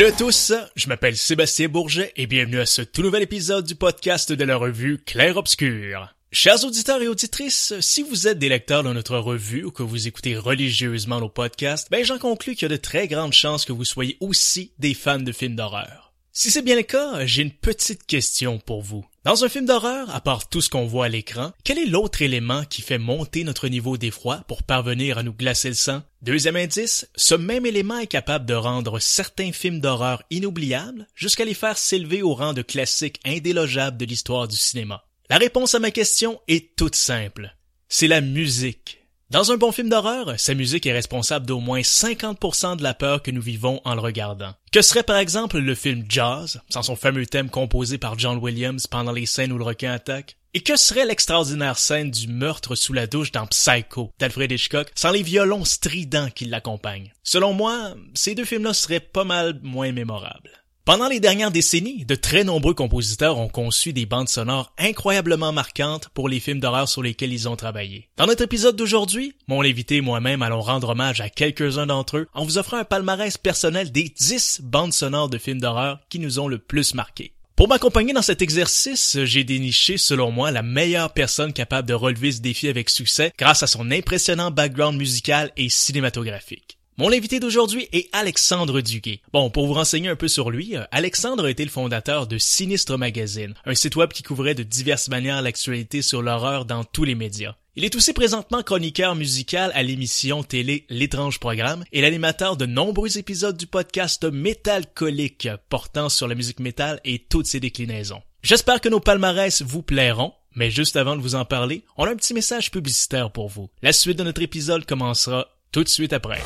Salut à tous, je m'appelle Sébastien Bourget et bienvenue à ce tout nouvel épisode du podcast de la revue Clair Obscur. Chers auditeurs et auditrices, si vous êtes des lecteurs de notre revue ou que vous écoutez religieusement nos podcasts, ben j'en conclus qu'il y a de très grandes chances que vous soyez aussi des fans de films d'horreur. Si c'est bien le cas, j'ai une petite question pour vous. Dans un film d'horreur, à part tout ce qu'on voit à l'écran, quel est l'autre élément qui fait monter notre niveau d'effroi pour parvenir à nous glacer le sang? Deuxième indice, ce même élément est capable de rendre certains films d'horreur inoubliables jusqu'à les faire s'élever au rang de classiques indélogeables de l'histoire du cinéma. La réponse à ma question est toute simple. C'est la musique. Dans un bon film d'horreur, sa musique est responsable d'au moins 50% de la peur que nous vivons en le regardant. Que serait par exemple le film Jaws, sans son fameux thème composé par John Williams pendant les scènes où le requin attaque? Et que serait l'extraordinaire scène du meurtre sous la douche dans Psycho d'Alfred Hitchcock sans les violons stridents qui l'accompagnent? Selon moi, ces deux films-là seraient pas mal moins mémorables. Pendant les dernières décennies, de très nombreux compositeurs ont conçu des bandes sonores incroyablement marquantes pour les films d'horreur sur lesquels ils ont travaillé. Dans notre épisode d'aujourd'hui, mon invité et moi-même allons rendre hommage à quelques-uns d'entre eux en vous offrant un palmarès personnel des 10 bandes sonores de films d'horreur qui nous ont le plus marqué. Pour m'accompagner dans cet exercice, j'ai déniché, selon moi, la meilleure personne capable de relever ce défi avec succès grâce à son impressionnant background musical et cinématographique. Mon invité d'aujourd'hui est Alexandre Duguay. Bon, pour vous renseigner un peu sur lui, euh, Alexandre a été le fondateur de Sinistre Magazine, un site web qui couvrait de diverses manières l'actualité sur l'horreur dans tous les médias. Il est aussi présentement chroniqueur musical à l'émission télé L'étrange programme et l'animateur de nombreux épisodes du podcast Métalcolique portant sur la musique métal et toutes ses déclinaisons. J'espère que nos palmarès vous plairont. Mais juste avant de vous en parler, on a un petit message publicitaire pour vous. La suite de notre épisode commencera tout de suite après.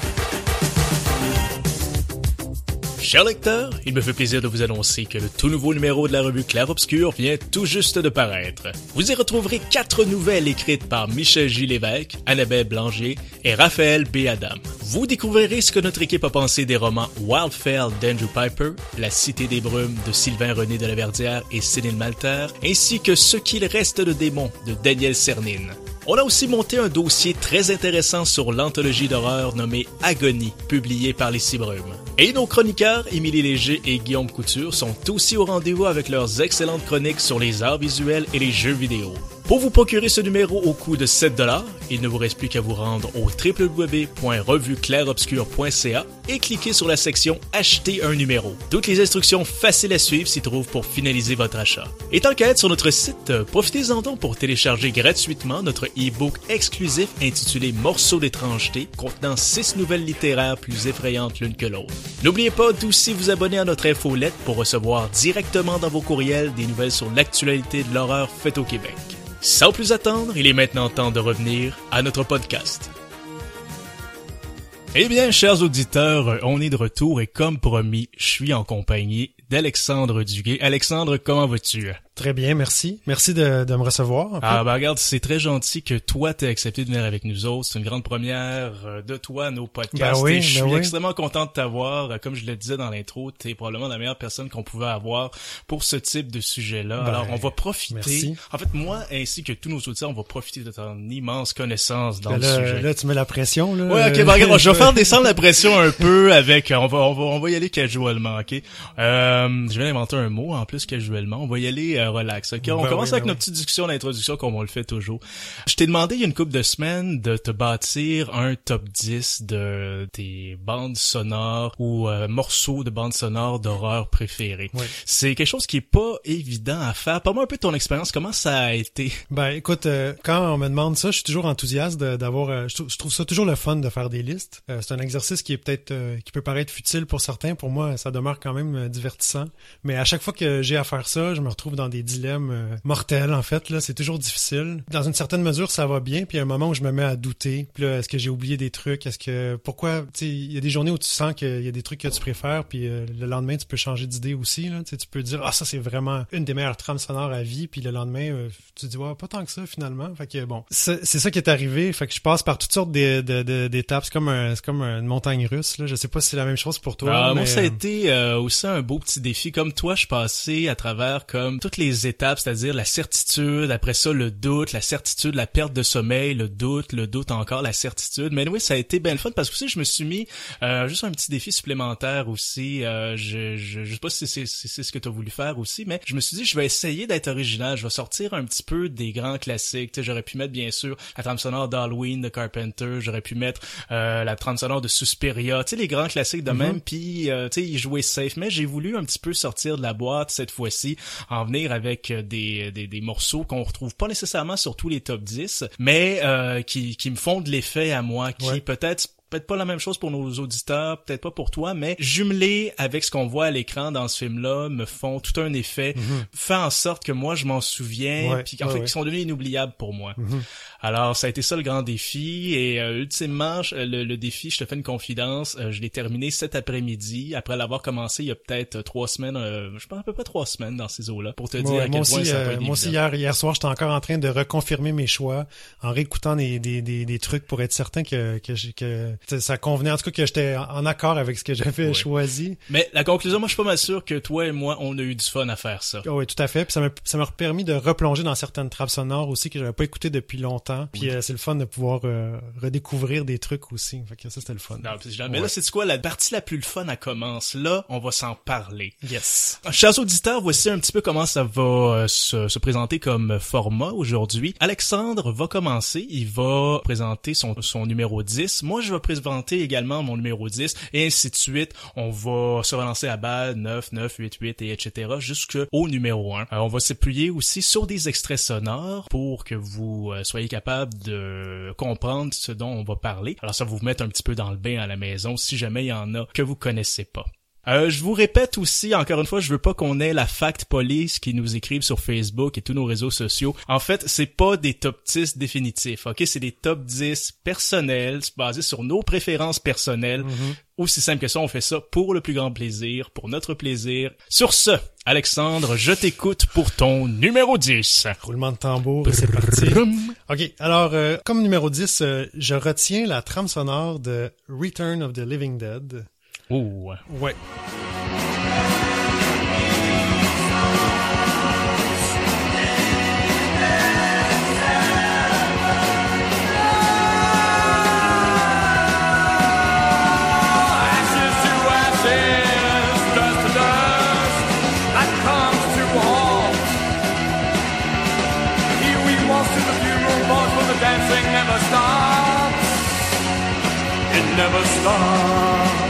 Chers lecteurs, il me fait plaisir de vous annoncer que le tout nouveau numéro de la revue Clair Obscur vient tout juste de paraître. Vous y retrouverez quatre nouvelles écrites par Michel J. Lévesque, Annabelle Blanger et Raphaël B. Adam. Vous découvrirez ce que notre équipe a pensé des romans Wildfell d'Andrew Piper, La Cité des Brumes de Sylvain René de la Verdière et Céline Malter, ainsi que Ce qu'il reste de démons de Daniel Cernine. On a aussi monté un dossier très intéressant sur l'anthologie d'horreur nommée Agonie, publiée par les Cibrumes. Et nos chroniqueurs, Émilie Léger et Guillaume Couture, sont aussi au rendez-vous avec leurs excellentes chroniques sur les arts visuels et les jeux vidéo. Pour vous procurer ce numéro au coût de 7 dollars, il ne vous reste plus qu'à vous rendre au www.revueclairobscur.ca et cliquer sur la section Acheter un numéro. Toutes les instructions faciles à suivre s'y trouvent pour finaliser votre achat. Et tant qu'à être sur notre site, profitez-en donc pour télécharger gratuitement notre e-book exclusif intitulé Morceaux d'étrangeté contenant 6 nouvelles littéraires plus effrayantes l'une que l'autre. N'oubliez pas d'aussi vous abonner à notre infolette pour recevoir directement dans vos courriels des nouvelles sur l'actualité de l'horreur faite au Québec. Sans plus attendre, il est maintenant temps de revenir à notre podcast. Eh bien, chers auditeurs, on est de retour et comme promis, je suis en compagnie d'Alexandre Duguay. Alexandre, comment vas-tu? Très bien, merci. Merci de, de me recevoir. Ah bah regarde, c'est très gentil que toi t'aies accepté de venir avec nous autres. C'est une grande première euh, de toi, nos podcasts. Ben oui, Et je ben suis oui. extrêmement content de t'avoir. Euh, Comme je le disais dans l'intro, t'es probablement la meilleure personne qu'on pouvait avoir pour ce type de sujet-là. Ben, Alors on va profiter. merci. En fait, moi ainsi que tous nos auditeurs, on va profiter de ton immense connaissance dans Ben le là, sujet. là, tu mets la pression, là. Ouais, ok, Euh, regarde, je vais faire descendre la pression un peu avec, on va, on va, on va y aller casuellement, ok? Euh, je vais inventer un mot, en plus, casuellement. On va y aller euh, relax, ok? On Ben commence oui, avec ben notre petite discussion d'introduction comme on le fait toujours. Je t'ai demandé il y a une couple de semaines de te bâtir un top 10 de tes bandes sonores ou euh, morceaux de bandes sonores d'horreur préférés. Oui. C'est quelque chose qui est pas évident à faire. Parle-moi un peu de ton expérience, comment ça a été? Ben, écoute, euh, quand on me demande ça, je suis toujours enthousiaste d'avoir. je, je trouve ça toujours le fun de faire des listes. C'est un exercice qui est peut-être, qui peut paraître futile pour certains. Pour moi, ça demeure quand même divertissant. Mais à chaque fois que j'ai à faire ça, je me retrouve dans des dilemmes euh, mortels. En fait, là, c'est toujours difficile. Dans une certaine mesure, ça va bien. Puis il y a un moment où je me mets à douter. Puis là, est-ce que j'ai oublié des trucs? Est-ce que pourquoi Tu sais, il y a des journées où tu sens qu'il y a des trucs que tu préfères. Puis euh, le lendemain, tu peux changer d'idée aussi. Là. Tu peux dire ah ça c'est vraiment une des meilleures trames sonores à vie. Puis le lendemain, euh, tu te dis ouais pas tant que ça finalement. Fait que bon, c'est ça qui est arrivé. Fait que je passe par toutes sortes d'étapes. C'est comme un, c'est comme une montagne russe. Là. Je sais pas si c'est la même chose pour toi. Ah, moi, mais, ça a euh, été euh, aussi un beau petit défi. Comme toi, je passais à travers comme toutes les étapes, c'est-à-dire la certitude, après ça le doute, la certitude, la perte de sommeil, le doute, le doute encore, la certitude. Mais oui, ça a été bien le fun parce que aussi je me suis mis euh, juste un petit défi supplémentaire aussi. Euh, je, je, je sais pas si c'est ce que tu as voulu faire aussi, mais je me suis dit je vais essayer d'être original. Je vais sortir un petit peu des grands classiques. J'aurais pu mettre bien sûr la trame sonore d'Halloween de Carpenter. J'aurais pu mettre euh, la trame sonore de Suspiria. Tu sais les grands classiques de mm-hmm. même. Puis euh, tu sais y jouer safe. Mais j'ai voulu un petit peu sortir de la boîte cette fois-ci, en venir avec des, des, des morceaux qu'on retrouve pas nécessairement sur tous les top 10, mais euh, qui, qui me font de l'effet à moi, qui peut-être peut-être pas la même chose pour nos auditeurs, peut-être pas pour toi, mais jumelés avec ce qu'on voit à l'écran dans ce film-là me font tout un effet, mm fait en sorte que moi je m'en souviens, puis en fait ils sont devenus inoubliables pour moi. Mhm. Alors ça a été ça le grand défi et euh, ultimement le, le, défi, je te fais une confidence, euh, je l'ai terminé cet après-midi après l'avoir commencé il y a peut-être trois semaines, euh, je pense à peu près trois semaines dans ces eaux-là pour te dire à quel point aussi, ça Moi aussi hier, hier soir j'étais encore en train de reconfirmer mes choix en réécoutant des, des, des, des trucs pour être certain que que, que ça convenait, en tout cas que j'étais en accord avec ce que j'avais choisi. Mais la conclusion, moi je suis pas mal sûr que toi et moi, on a eu du fun à faire ça. Oh, oui, tout à fait. Puis ça m'a ça m'a permis de replonger dans certaines trappes sonores aussi que j'avais pas écouté depuis longtemps. Puis euh, c'est le fun de pouvoir euh, redécouvrir des trucs aussi. Fait que ça c'était le fun. Non, Mais là, c'est quoi? La partie la plus le fun à commence. Là, on va s'en parler. Yes. Chers auditeurs, voici un petit peu comment ça va euh, se, se présenter comme format aujourd'hui. Alexandre va commencer. Il va présenter son, son numéro 10. Moi, je vais présenter également mon numéro 10 et ainsi de suite. On va se relancer à bas 9, 9, 8, 8 et etc. jusqu'au numéro 1. on va s'appuyer aussi sur des extraits sonores pour que vous euh, soyez capable de comprendre ce dont on va parler. Alors ça va vous mettre un petit peu dans le bain à la maison si jamais il y en a que vous connaissez pas. Euh, je vous répète aussi, encore une fois, je veux pas qu'on ait la fact police qui nous écrivent sur Facebook et tous nos réseaux sociaux. En fait, c'est pas des top 10 définitifs, ok? C'est des top 10 personnels, basés sur nos préférences personnelles. Mm-hmm. Aussi simple que ça, on fait ça pour le plus grand plaisir, pour notre plaisir. Sur ce, Alexandre, je t'écoute pour ton numéro 10. Roulement de tambour, c'est parti. Ok, alors, euh, comme numéro 10, euh, je retiens la trame sonore de Return of the Living Dead. Ooh. Ouais. dancing never stops. It never stops.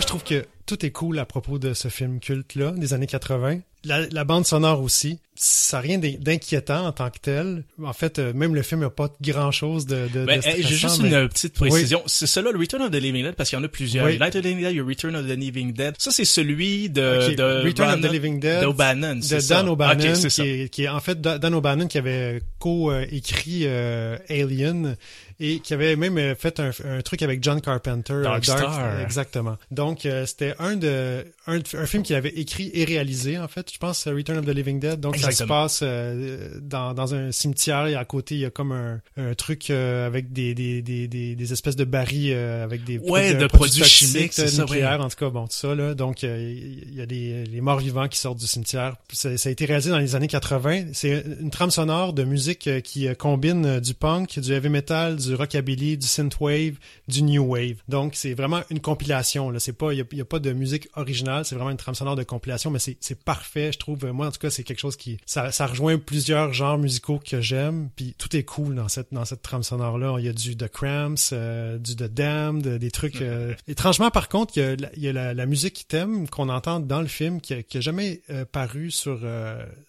Je trouve que tout est cool à propos de ce film culte-là, des années 80. La, bande sonore aussi. Ça n'a rien d'inquiétant en tant que tel. En fait, euh, même le film n'a pas grand-chose de, de, ben, J'ai juste une petite précision. C'est celui-là, le Return of the Living Dead, parce qu'il y en a plusieurs. Oui. Night of the Living Dead, Return of the Living Dead. Ça, c'est celui de, de Return of the Living Dead. D'O'Bannon, De Dan O'Bannon, qui, est, qui est en fait Dan O'Bannon qui avait co-écrit euh, Alien et qui avait même euh, fait un, un truc avec John Carpenter. Dark, Star. Exactement. Donc, c'était un de un, un film qu'il avait écrit et réalisé, en fait je pense, Return of the Living Dead. Donc, ça se passe euh, dans, dans un cimetière et à côté, il y a comme un, un truc euh, avec des, des, des, des, espèces de barils euh, avec des ouais, de, produits, chimiques, nucléaires, en tout cas, bon, tout ça. Là. Donc, il y a des les morts vivants qui sortent du cimetière. Ça, ça a été réalisé dans les années 80. C'est une trame sonore de musique qui combine du punk, du heavy metal, du rockabilly, du synthwave, du new wave. Donc, c'est vraiment une compilation. Là. C'est pas, il y, a, pas de musique originale. C'est vraiment une trame sonore de compilation, mais c'est parfait je trouve. Moi, en tout cas, c'est quelque chose qui ça, ça rejoint plusieurs genres musicaux que j'aime. Puis tout est cool dans cette dans cette trame sonore là. Il y a du The Cramps, euh, du The Damned, des trucs. Euh, étrangement, par contre, il y a, la, il y a la, musique thème qu'on entend dans le film qui a, jamais euh, paru sur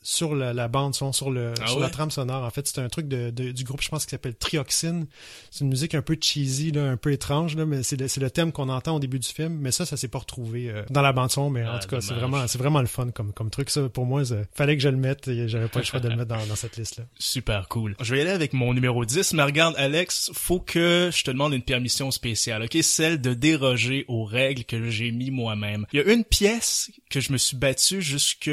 sur la, bande son, sur le ah sur la trame sonore. En fait, c'est un truc de, du groupe, je pense, qui s'appelle Trioxine. C'est une musique un peu cheesy, là, un peu étrange, là, mais c'est le, le thème qu'on entend au début du film. Mais ça, ça s'est pas retrouvé dans la bande de son, mais en Ah, tout cas, c'est vraiment, c'est vraiment le fun comme, comme truc. Ça, pour moi, fallait que je le mette. et J'avais pas le choix de le mettre dans, dans cette liste-là. Super cool. Je vais y aller avec mon numéro 10, mais regarde, Alex, faut que je te demande une permission spéciale, ok? Celle de déroger aux règles que j'ai mis moi-même. Il y a une pièce que je me suis battu jusque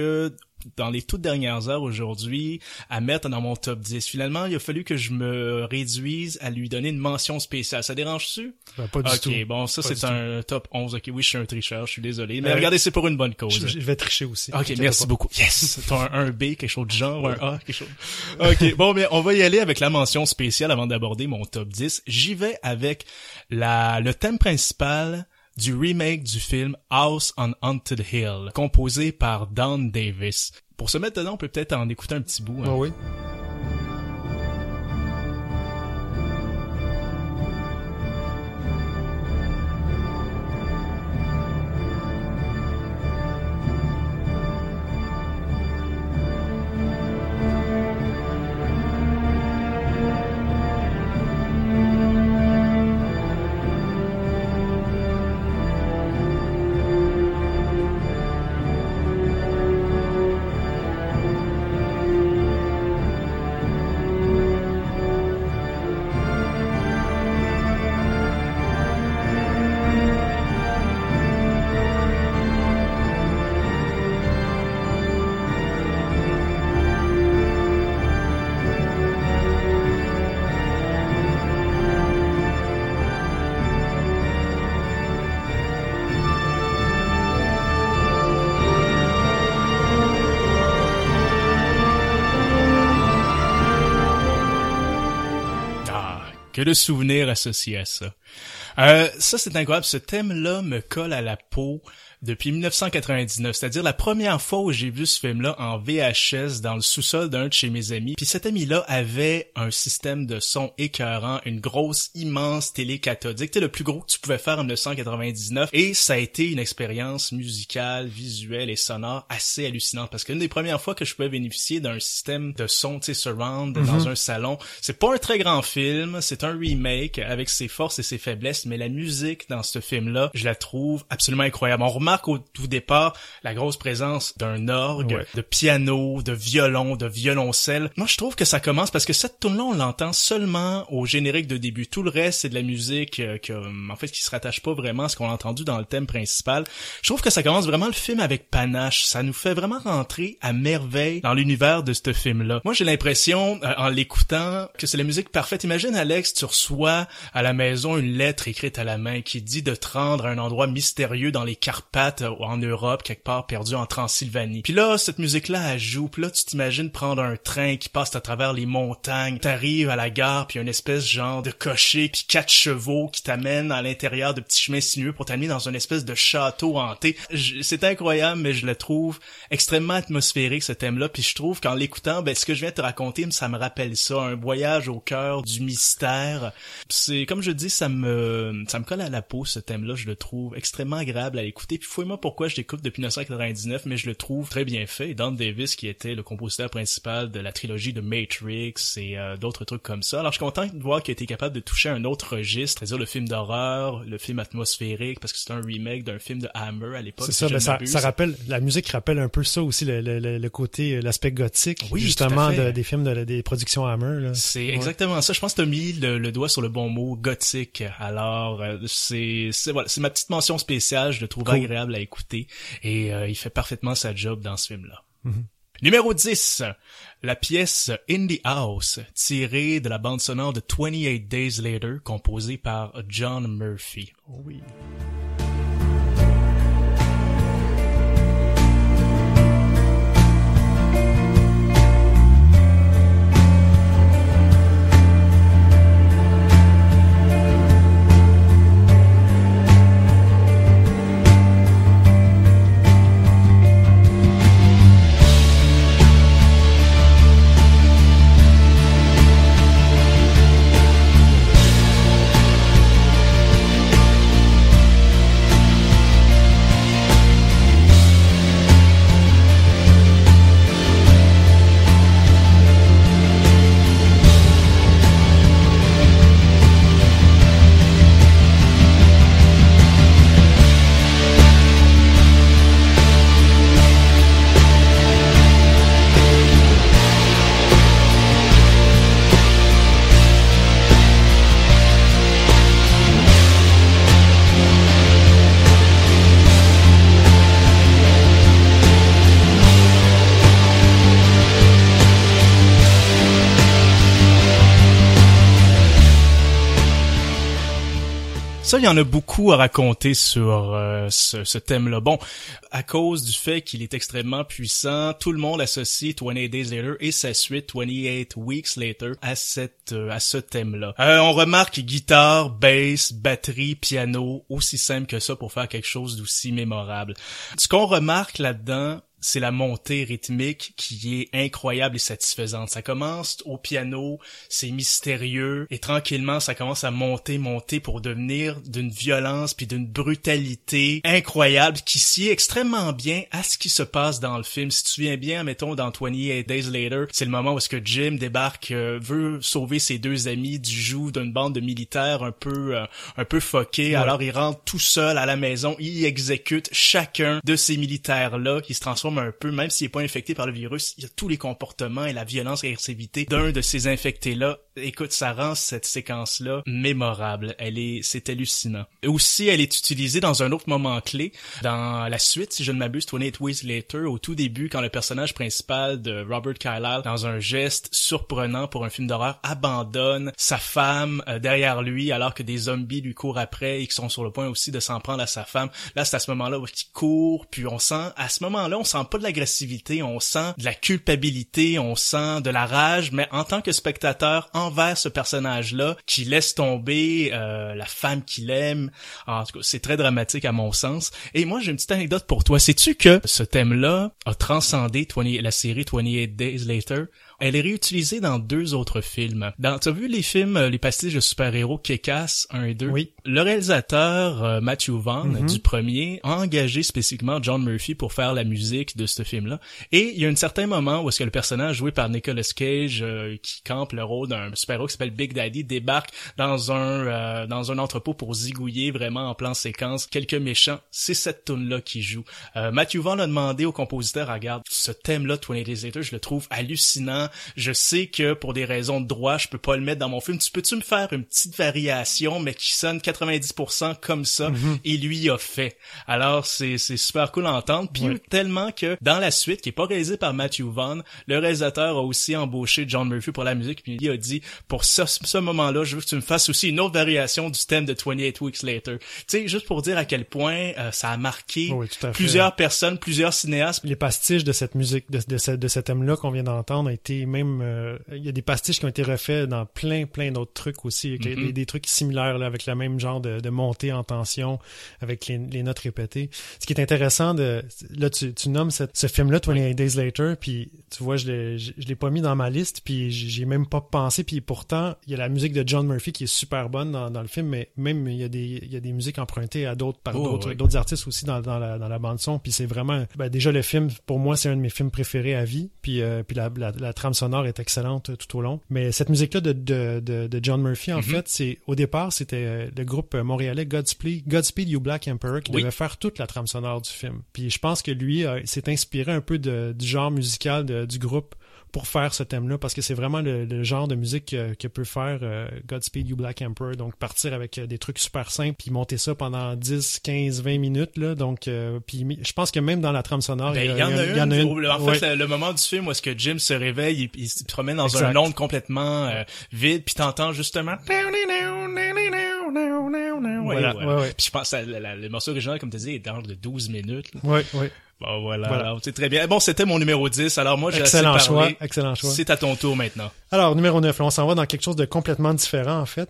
dans les toutes dernières heures aujourd'hui à mettre dans mon top 10. Finalement, il a fallu que je me réduise à lui donner une mention spéciale. Ça dérange-tu? Ben, pas du Ok, tout. bon, ça c'est tout. un top 11. Ok, oui, je suis un tricheur, je suis désolé. Mais Euh, regardez, c'est pour une bonne cause. Je, je vais tricher aussi. Ok, merci pas. beaucoup. Yes! T'as un, un B, quelque chose de genre, ou un A, quelque chose. Ok, bon, mais on va y aller avec la mention spéciale avant d'aborder mon top 10. J'y vais avec la, le thème principal du remake du film House on Haunted Hill, composé par Don Davis. Pour se mettre dedans, on peut peut-être en écouter un petit bout. hein. Ah oui. Que de souvenirs associés à ça. Euh, ça, c'est incroyable. Ce thème-là me colle à la peau depuis 1999. C'est-à-dire la première fois où j'ai vu ce film-là en VHS dans le sous-sol d'un de chez mes amis. Puis cet ami-là avait un système de son écœurant, une grosse, immense télé cathodique. C'était le plus gros que tu pouvais faire en 1999. Et ça a été une expérience musicale, visuelle et sonore assez hallucinante. Parce que une des premières fois que je pouvais bénéficier d'un système de son, tu sais, surround dans un salon, c'est pas un très grand film, c'est un remake avec ses forces et ses faiblesses, mais la musique dans ce film-là, je la trouve absolument incroyable. On remarque au tout départ la grosse présence d'un orgue, Ouais. de piano, de violon, de violoncelle. Moi, je trouve que ça commence parce que cette tune-là, on l'entend seulement au générique de début. Tout le reste, c'est de la musique euh, que, en fait, qui se rattache pas vraiment à ce qu'on a entendu dans le thème principal. Je trouve que ça commence vraiment le film avec panache. Ça nous fait vraiment rentrer à merveille dans l'univers de ce film-là. Moi, j'ai l'impression, euh, en l'écoutant, que c'est la musique parfaite. Imagine, Alex, tu reçois à la maison une lettre écrite à la main qui dit de te rendre à un endroit mystérieux dans les Carpates euh, en Europe, quelque part perdu en Transylvanie. Puis là, cette musique-là, elle joue. Puis là, tu t'imagines prendre un train qui passe à travers les montagnes. T'arrives à la gare, puis une espèce genre de cocher, puis quatre chevaux qui t'amènent à l'intérieur de petits chemins sinueux pour t'amener dans une espèce de château hanté. C'est incroyable, mais je le trouve extrêmement atmosphérique, ce thème-là. Puis je trouve qu'en l'écoutant, ben, ce que je viens de te raconter, ça me rappelle ça. Un voyage au cœur du mystère. C'est, comme je dis, ça me, ça me colle à la peau, ce thème-là. Je le trouve extrêmement agréable à écouter. Puis fouille-moi pourquoi je l'écoute depuis 1999, mais je le trouve très bien fait. Don Davis, qui était le compositeur principal de la trilogie de Matrix et euh, d'autres trucs comme ça. Alors je suis content de voir qu'il a été capable de toucher un autre registre, c'est-à-dire le film d'horreur, le film atmosphérique, parce que c'est un remake d'un film de Hammer à l'époque. C'est ça, je ben ça, ça rappelle, la musique rappelle un peu ça aussi, le, le, le- côté, euh, l'aspect gothique, Oui, justement, de- des films de, des productions Hammer. C'est Ouais. exactement ça. Je pense que t'as mis le, le doigt sur le bon mot, gothique. Alors, euh, c'est c'est voilà, c'est ma petite mention spéciale. Je le trouve Cool. agréable à écouter et euh, il fait parfaitement sa job dans ce film-là. Mhm. Numéro 10, la pièce In the House, tirée de la bande sonore de 28 Days Later, composée par John Murphy. Oh oui. Ça, il y en a beaucoup à raconter sur euh, ce, thème-là. Bon, à cause du fait qu'il est extrêmement puissant, tout le monde associe 28 Days Later et sa suite 28 Weeks Later à cette euh, à ce thème-là. Euh, on remarque guitare, bass, batterie, piano, aussi simple que ça pour faire quelque chose d'aussi mémorable. Ce qu'on remarque là-dedans, c'est la montée rythmique qui est incroyable et satisfaisante. Ça commence au piano, c'est mystérieux et tranquillement ça commence à monter, monter pour devenir d'une violence puis d'une brutalité incroyable qui sied extrêmement bien à ce qui se passe dans le film. Si tu te souviens bien, mettons dans 28 Days Later, c'est le moment où est-ce que Jim débarque, euh, veut sauver ses deux amis du joug d'une bande de militaires un peu euh, un peu foqués. Alors il rentre tout seul à la maison, il exécute chacun de ces militaires là qui se transforme un peu, même s'il est pas infecté par le virus, il y a tous les comportements et la violence et l'agressivité d'un de ces infectés-là. Écoute, ça rend cette séquence-là mémorable. Elle est, c'est hallucinant. Et aussi, elle est utilisée dans un autre moment clé, dans la suite, si je ne m'abuse, 28 Weeks Later, au tout début, quand le personnage principal de Robert Carlyle, dans un geste surprenant pour un film d'horreur, abandonne sa femme euh, derrière lui alors que des zombies lui courent après et qui sont sur le point aussi de s'en prendre à sa femme. Là, c'est à ce moment-là où il court, puis on sent, à ce moment-là, on sent pas de l'agressivité, on sent de la culpabilité, on sent de la rage, mais en tant que spectateur envers ce personnage-là qui laisse tomber euh, la femme qu'il aime, en tout cas, c'est très dramatique à mon sens. Et moi, j'ai une petite anecdote pour toi. Sais-tu que ce thème-là a transcendé 20 la série 28 Days Later? Elle est réutilisée dans deux autres films. Dans, t'as vu les films, euh, les pastiches de super-héros Kekas 1 et 2? Oui. Le réalisateur euh, Matthew Vaughn Mhm. du premier a engagé spécifiquement John Murphy pour faire la musique de ce film-là. Et il y a un certain moment où est-ce que le personnage joué par Nicolas Cage, euh, qui campe le rôle d'un super-héros qui s'appelle Big Daddy, débarque dans un euh, dans un entrepôt pour zigouiller vraiment en plan séquence quelques méchants. C'est cette tune là qui joue. Euh, Matthew Vaughn a demandé au compositeur, regarde, ce thème-là, 20 Days Later, je le trouve hallucinant. Je sais que pour des raisons de droit, je peux pas le mettre dans mon film. Tu peux-tu me faire une petite variation, mais qui sonne 90% comme ça? Et lui a fait. Alors c'est c'est super cool à entendre. Puis tellement que dans la suite, qui est pas réalisée par Matthew Vaughn, le réalisateur a aussi embauché John Murphy pour la musique. Puis il a dit pour ce, ce moment-là, je veux que tu me fasses aussi une autre variation du thème de 28 Weeks Later. Tu sais, juste pour dire à quel point euh, ça a marqué Oui, plusieurs personnes, plusieurs cinéastes. les pastiches de cette musique, de, de, ce, de ce thème-là qu'on vient d'entendre, a été même, euh, il y a des pastiches qui ont été refaits dans plein, plein d'autres trucs aussi, les- Mhm. des, des trucs similaires là, avec le même genre de, de montée en tension, avec les, les notes répétées. Ce qui est intéressant de, là tu, tu nommes cette- ce film-là, 28 Days Later, puis tu vois, je l'ai, je, je l'ai pas mis dans ma liste, puis j'ai même pas pensé, puis pourtant il y a la musique de John Murphy qui est super bonne dans, dans le film, mais même il y a des, il y a des musiques empruntées à d'autres par Oh, d'autres oui. d'autres artistes aussi dans, dans la, dans la bande son puis c'est vraiment ben, déjà le film pour moi c'est un de mes films préférés à vie puis euh, puis la, la, la trame sonore est excellente euh, tout au long mais cette musique là de, de, de, de John Murphy en Mhm. fait c'est au départ c'était euh, le groupe montréalais Godspeed Godspeed You Black Emperor qui Oui. devait faire toute la trame sonore du film puis je pense que lui euh, s'est inspiré un peu de, du genre musical de- du groupe pour faire ce thème-là parce que c'est vraiment le, le genre de musique que, que peut faire euh, Godspeed You Black Emperor donc partir avec euh, des trucs super simples puis monter ça pendant 10 15 20 minutes là donc euh, puis je pense que même dans la trame sonore Ben, il y en a y en a une. une. En Ouais. fait, le, le moment du film où est-ce que Jim se réveille, il, il se promène dans un monde complètement euh, vide, puis t'entends justement. Voilà, ouais, ouais. Puis je pense que la- la- le morceau original, comme tu dis, est dans de 12 minutes. là. Ouais, ouais. Bon, voilà. Voilà. Alors, très bien. Bon, c'était mon numéro 10. Alors, moi, j'ai assez excellent parlé. choix excellent choix C'est à ton tour maintenant. Alors, numéro 9, là, on s'en va dans quelque chose de complètement différent, en fait.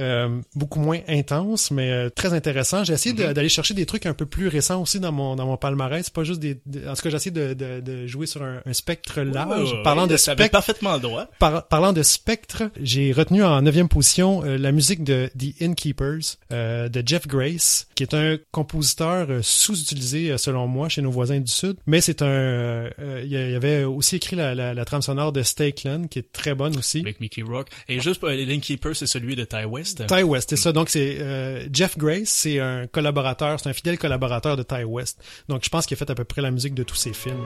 Euh, beaucoup moins intense, mais euh, très intéressant. J'ai essayé Mhm. d'aller chercher des trucs un peu plus récents aussi dans mon dans mon palmarès. C'est pas juste des, en tout cas, j'ai essayé de, de, de jouer sur un, un spectre large. Parlant de spectre, parfaitement le droit. par- parlant de spectre, j'ai retenu en neuvième position euh, la musique de The Innkeepers euh, de Jeff Grace, qui est un compositeur euh, sous-utilisé selon moi chez nos voisins du sud. Mais c'est un, il y avait aussi écrit la, la, la trame sonore de Stakeland, qui est très bonne aussi. Avec Mickey Rock. Et juste pour Link Keeper, c'est celui de Ty West. Ty West, c'est ça. Donc c'est euh, Jeff Grace, c'est un collaborateur, c'est un fidèle collaborateur de Ty West. Donc je pense qu'il a fait à peu près la musique de tous ses films.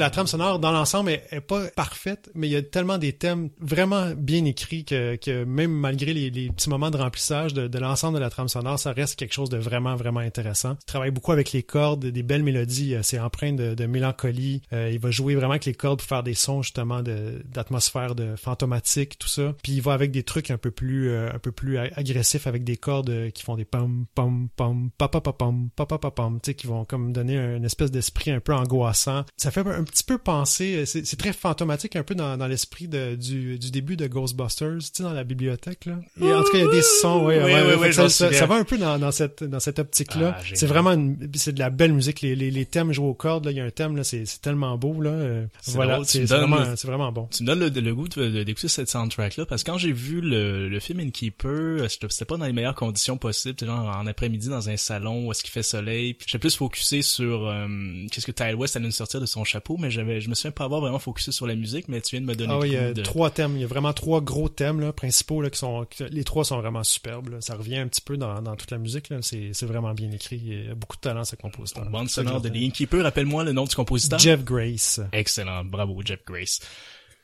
La trame sonore dans l'ensemble est, pas parfaite, mais il y a tellement des thèmes vraiment bien écrits que, que même malgré les, les petits moments de remplissage de, de l'ensemble de la trame sonore, ça reste quelque chose de vraiment vraiment intéressant. Il travaille beaucoup avec les cordes, des belles mélodies, euh, c'est empreint de, de mélancolie. Euh, il va jouer vraiment avec les cordes pour faire des sons justement d'atmosphère de fantomatique, tout ça. Puis il va avec des trucs un peu plus euh, un peu plus agressifs avec des cordes euh, qui font des pom pom pom pa pa pa pom pa pa pa pom, tu sais qui vont comme donner une espèce d'esprit un peu angoissant. Ça fait un petit peu penser, euh, c'est très fantomatique un peu dans, dans l'esprit du, du début de Ghostbusters, tu sais dans la bibliothèque là. Et en tout cas il y a des sons, ouais, Oui, ouais, oui, oui, ça, ça, ça va un peu dans, dans cette dans cette optique là. Ah, c'est vraiment une- c'est de la belle musique, les, les, les thèmes joués aux cordes là, il y a un thème là, c'est tellement beau là. euh, voilà, c'est me c'est donnes vraiment le- vraiment bon. Tu me donnes le, le goût d'écouter cette soundtrack-là, parce que quand j'ai vu le, le film Innkeeper, euh, c'était pas dans les meilleures conditions possibles, genre en après-midi dans un salon où est-ce qu'il fait soleil. J'étais plus focusé sur euh, qu'est-ce que Ty West allait nous sortir de son chapeau, mais j'avais, je me souviens pas avoir vraiment focusé sur la musique, mais tu viens de me donner Ah oui, il y a de... trois thèmes. Il y a vraiment trois gros thèmes là, principaux là, qui sont. les trois sont vraiment superbes. là. Ça revient un petit peu dans, dans toute la musique. C'est vraiment bien écrit. Il y a beaucoup de talent ce compositeur. Bande sonore de. The Innkeeper, rappelle-moi le nom du compositeur. Jeff Grace. Excellent, bravo Jeff Grace.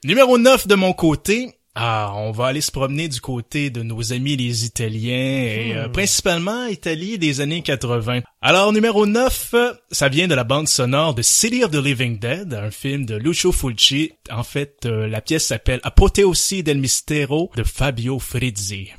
Numéro 9 de mon côté. Ah, on va aller se promener du côté de nos amis les Italiens et Hmm. euh, principalement Italie des années 80. Alors numéro 9, euh, ça vient de la bande sonore de City of the Living Dead, un film de Lucio Fulci. En fait, euh, la pièce s'appelle Apoteosi del Mistero de Fabio Frizzi.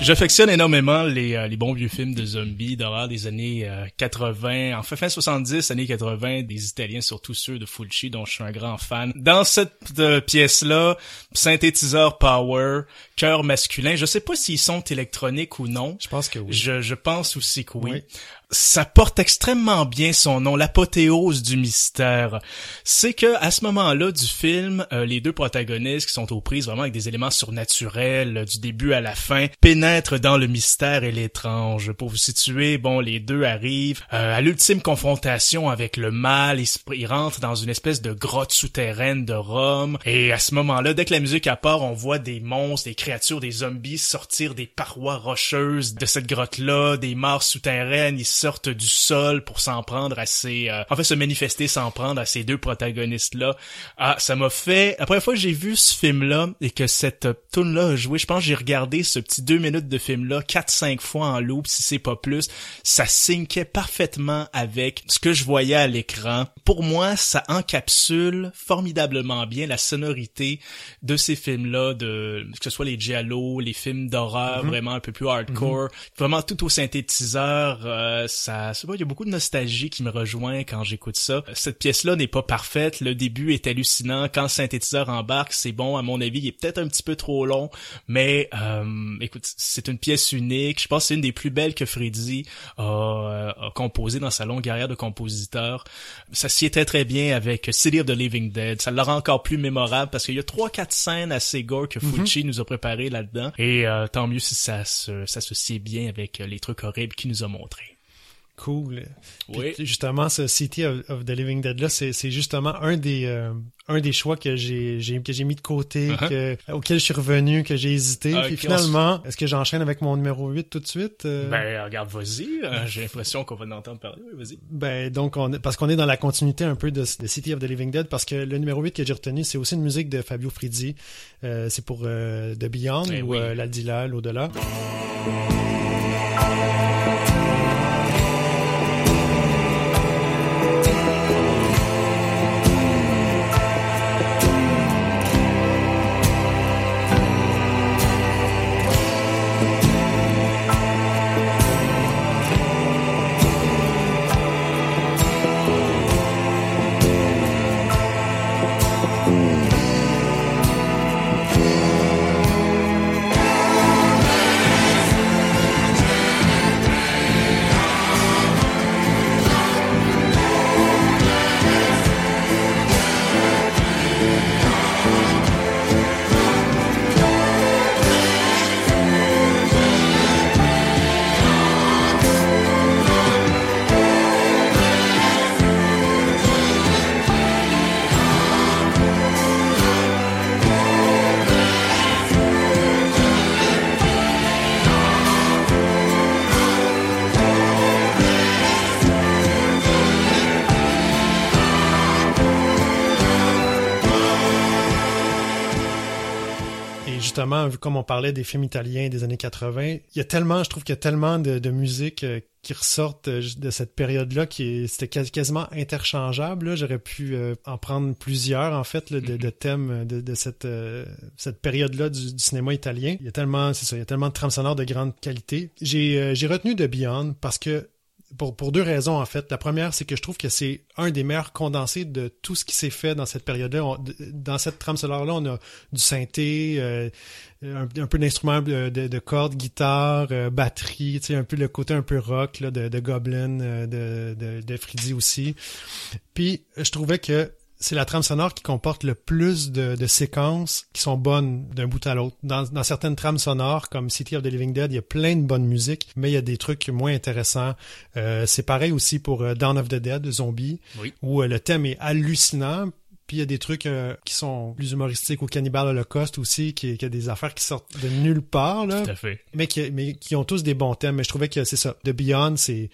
J'affectionne énormément les, euh, les bons vieux films de zombies, d'horreur des années euh, 80, enfin fin 70, années 80, des Italiens, surtout ceux de Fulci, dont je suis un grand fan. Dans cette euh, pièce-là, synthétiseur power, cœur masculin, je sais pas s'ils sont électroniques ou non. Je pense que oui. Je, je pense aussi que oui. Oui. Ça porte extrêmement bien son nom, l'apothéose du mystère. C'est que à ce moment-là du film, euh, les deux protagonistes qui sont aux prises vraiment avec des éléments surnaturels euh, du début à la fin pénètrent dans le mystère et l'étrange. Pour vous situer, bon, les deux arrivent euh, à l'ultime confrontation avec le mal. Ils, ils rentrent dans une espèce de grotte souterraine de Rome. Et à ce moment-là, dès que la musique à part, on voit des monstres, des créatures, des zombies sortir des parois rocheuses de cette grotte-là, des mares souterraines. Ils sortent du sol pour s'en prendre à ces, euh, en fait, se manifester, s'en prendre à ces deux protagonistes-là. Ah, ça m'a fait, la première fois que j'ai vu ce film-là et que cette euh, tune-là a joué, je pense que j'ai regardé ce petit deux minutes de film-là quatre, cinq fois en loop, si c'est pas plus. Ça syncait parfaitement avec ce que je voyais à l'écran. Pour moi, ça encapsule formidablement bien la sonorité de ces films-là, de, que ce soit les giallo, les films d'horreur, vraiment un peu plus hardcore, vraiment tout au synthétiseur, euh, ça, il y a beaucoup de nostalgie qui me rejoint quand j'écoute ça. Cette pièce-là n'est pas parfaite, le début est hallucinant, quand le synthétiseur embarque, c'est bon, à mon avis, il est peut-être un petit peu trop long, mais euh, écoute, c'est une pièce unique, je pense que c'est une des plus belles que Freddy a, euh, a composé dans sa longue carrière de compositeur. Ça s'y est très très bien avec City of the Living Dead, ça le rend encore plus mémorable parce qu'il y a trois quatre scènes assez gore que Fulci nous a préparé là-dedans, et euh, tant mieux si ça se, bien avec euh, les trucs horribles qu'il nous a montrés. Cool. Oui. Puis, justement, ce City of, of the Living Dead là, c'est c'est justement un des euh, un des choix que j'ai j'ai que j'ai mis de côté, Uh-huh. que, auquel je suis revenu, que j'ai hésité. Ah, Puis finalement, est-ce que j'enchaîne avec mon numéro 8 tout de suite euh? Ben, regarde, vas-y. euh, J'ai l'impression qu'on va en entendre parler. Oui, vas-y. Ben donc on parce qu'on est dans la continuité un peu de, de City of the Living Dead parce que le numéro 8 que j'ai retenu c'est aussi une musique de Fabio Frizzi. Euh, c'est pour euh, The Beyond Eh ou oui. euh, l'Aldila, l'au-delà. Vu comme on parlait des films italiens des années 80, il y a tellement, je trouve qu'il y a tellement de, de musique euh, qui ressortent euh, de cette période-là qui c'était quas- quasiment interchangeable. J'aurais pu euh, en prendre plusieurs en fait là, de, de thèmes de, de cette euh, cette période-là du, du cinéma italien. Il y a tellement, c'est ça, il y a tellement de trames sonores de grande qualité. J'ai euh, j'ai retenu de Beyond parce que pour, pour deux raisons, en fait. La première, c'est que je trouve que c'est un des meilleurs condensés de tout ce qui s'est fait dans cette période-là. Dans cette trame sonore-là, on a du synthé, euh, un, peu d'instruments de, de, de cordes, guitare, euh, batterie, tu sais, un peu le côté un peu rock là, de, de Goblin, euh, de, de, de Freddy aussi. Puis, je trouvais que c'est la trame sonore qui comporte le plus de, de séquences qui sont bonnes d'un bout à l'autre. Dans, dans certaines trames sonores, comme City of the Living Dead, il y a plein de bonnes musiques, mais il y a des trucs moins intéressants. Euh, c'est pareil aussi pour euh, Dawn of the Dead, Zombie, Oui. où euh, le thème est hallucinant. Puis il y a des trucs euh, qui sont plus humoristiques, ou Cannibal Holocaust aussi, qui, qui a des affaires qui sortent de nulle part, là Tout à fait. mais qui, mais qui ont tous des bons thèmes. Mais je trouvais que c'est ça. The Beyond, c'est,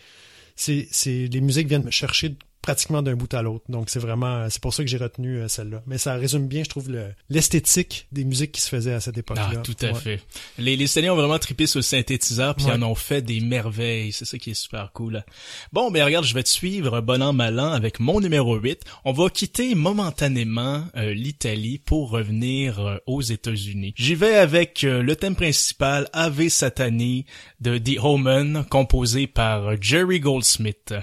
c'est, c'est, les musiques viennent me chercher pratiquement d'un bout à l'autre. Donc c'est vraiment, c'est pour ça que j'ai retenu euh, celle-là. Mais ça résume bien, je trouve, le, l'esthétique des musiques qui se faisaient à cette époque-là. Ah, tout à Ouais. fait. Les, les Italiens ont vraiment trippé sur le synthétiseur, puis Ouais. en ont fait des merveilles. C'est ça qui est super cool. Bon, ben regarde, je vais te suivre bon an, mal an avec mon numéro 8. On va quitter momentanément euh, l'Italie pour revenir euh, aux États-Unis. J'y vais avec euh, le thème principal Ave Satani de The Omen, composé par euh, Jerry Goldsmith.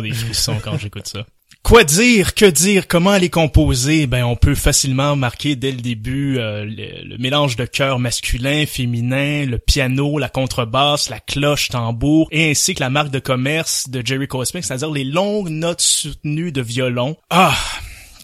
Des quand j'écoute ça. Quoi dire, que dire, comment les composer? Ben, on peut facilement marquer dès le début euh, le, le mélange de chœurs masculin, féminin, le piano, la contrebasse, la cloche, tambour, et ainsi que la marque de commerce de Jerry Goldsmith, c'est-à-dire les longues notes soutenues de violon. Ah,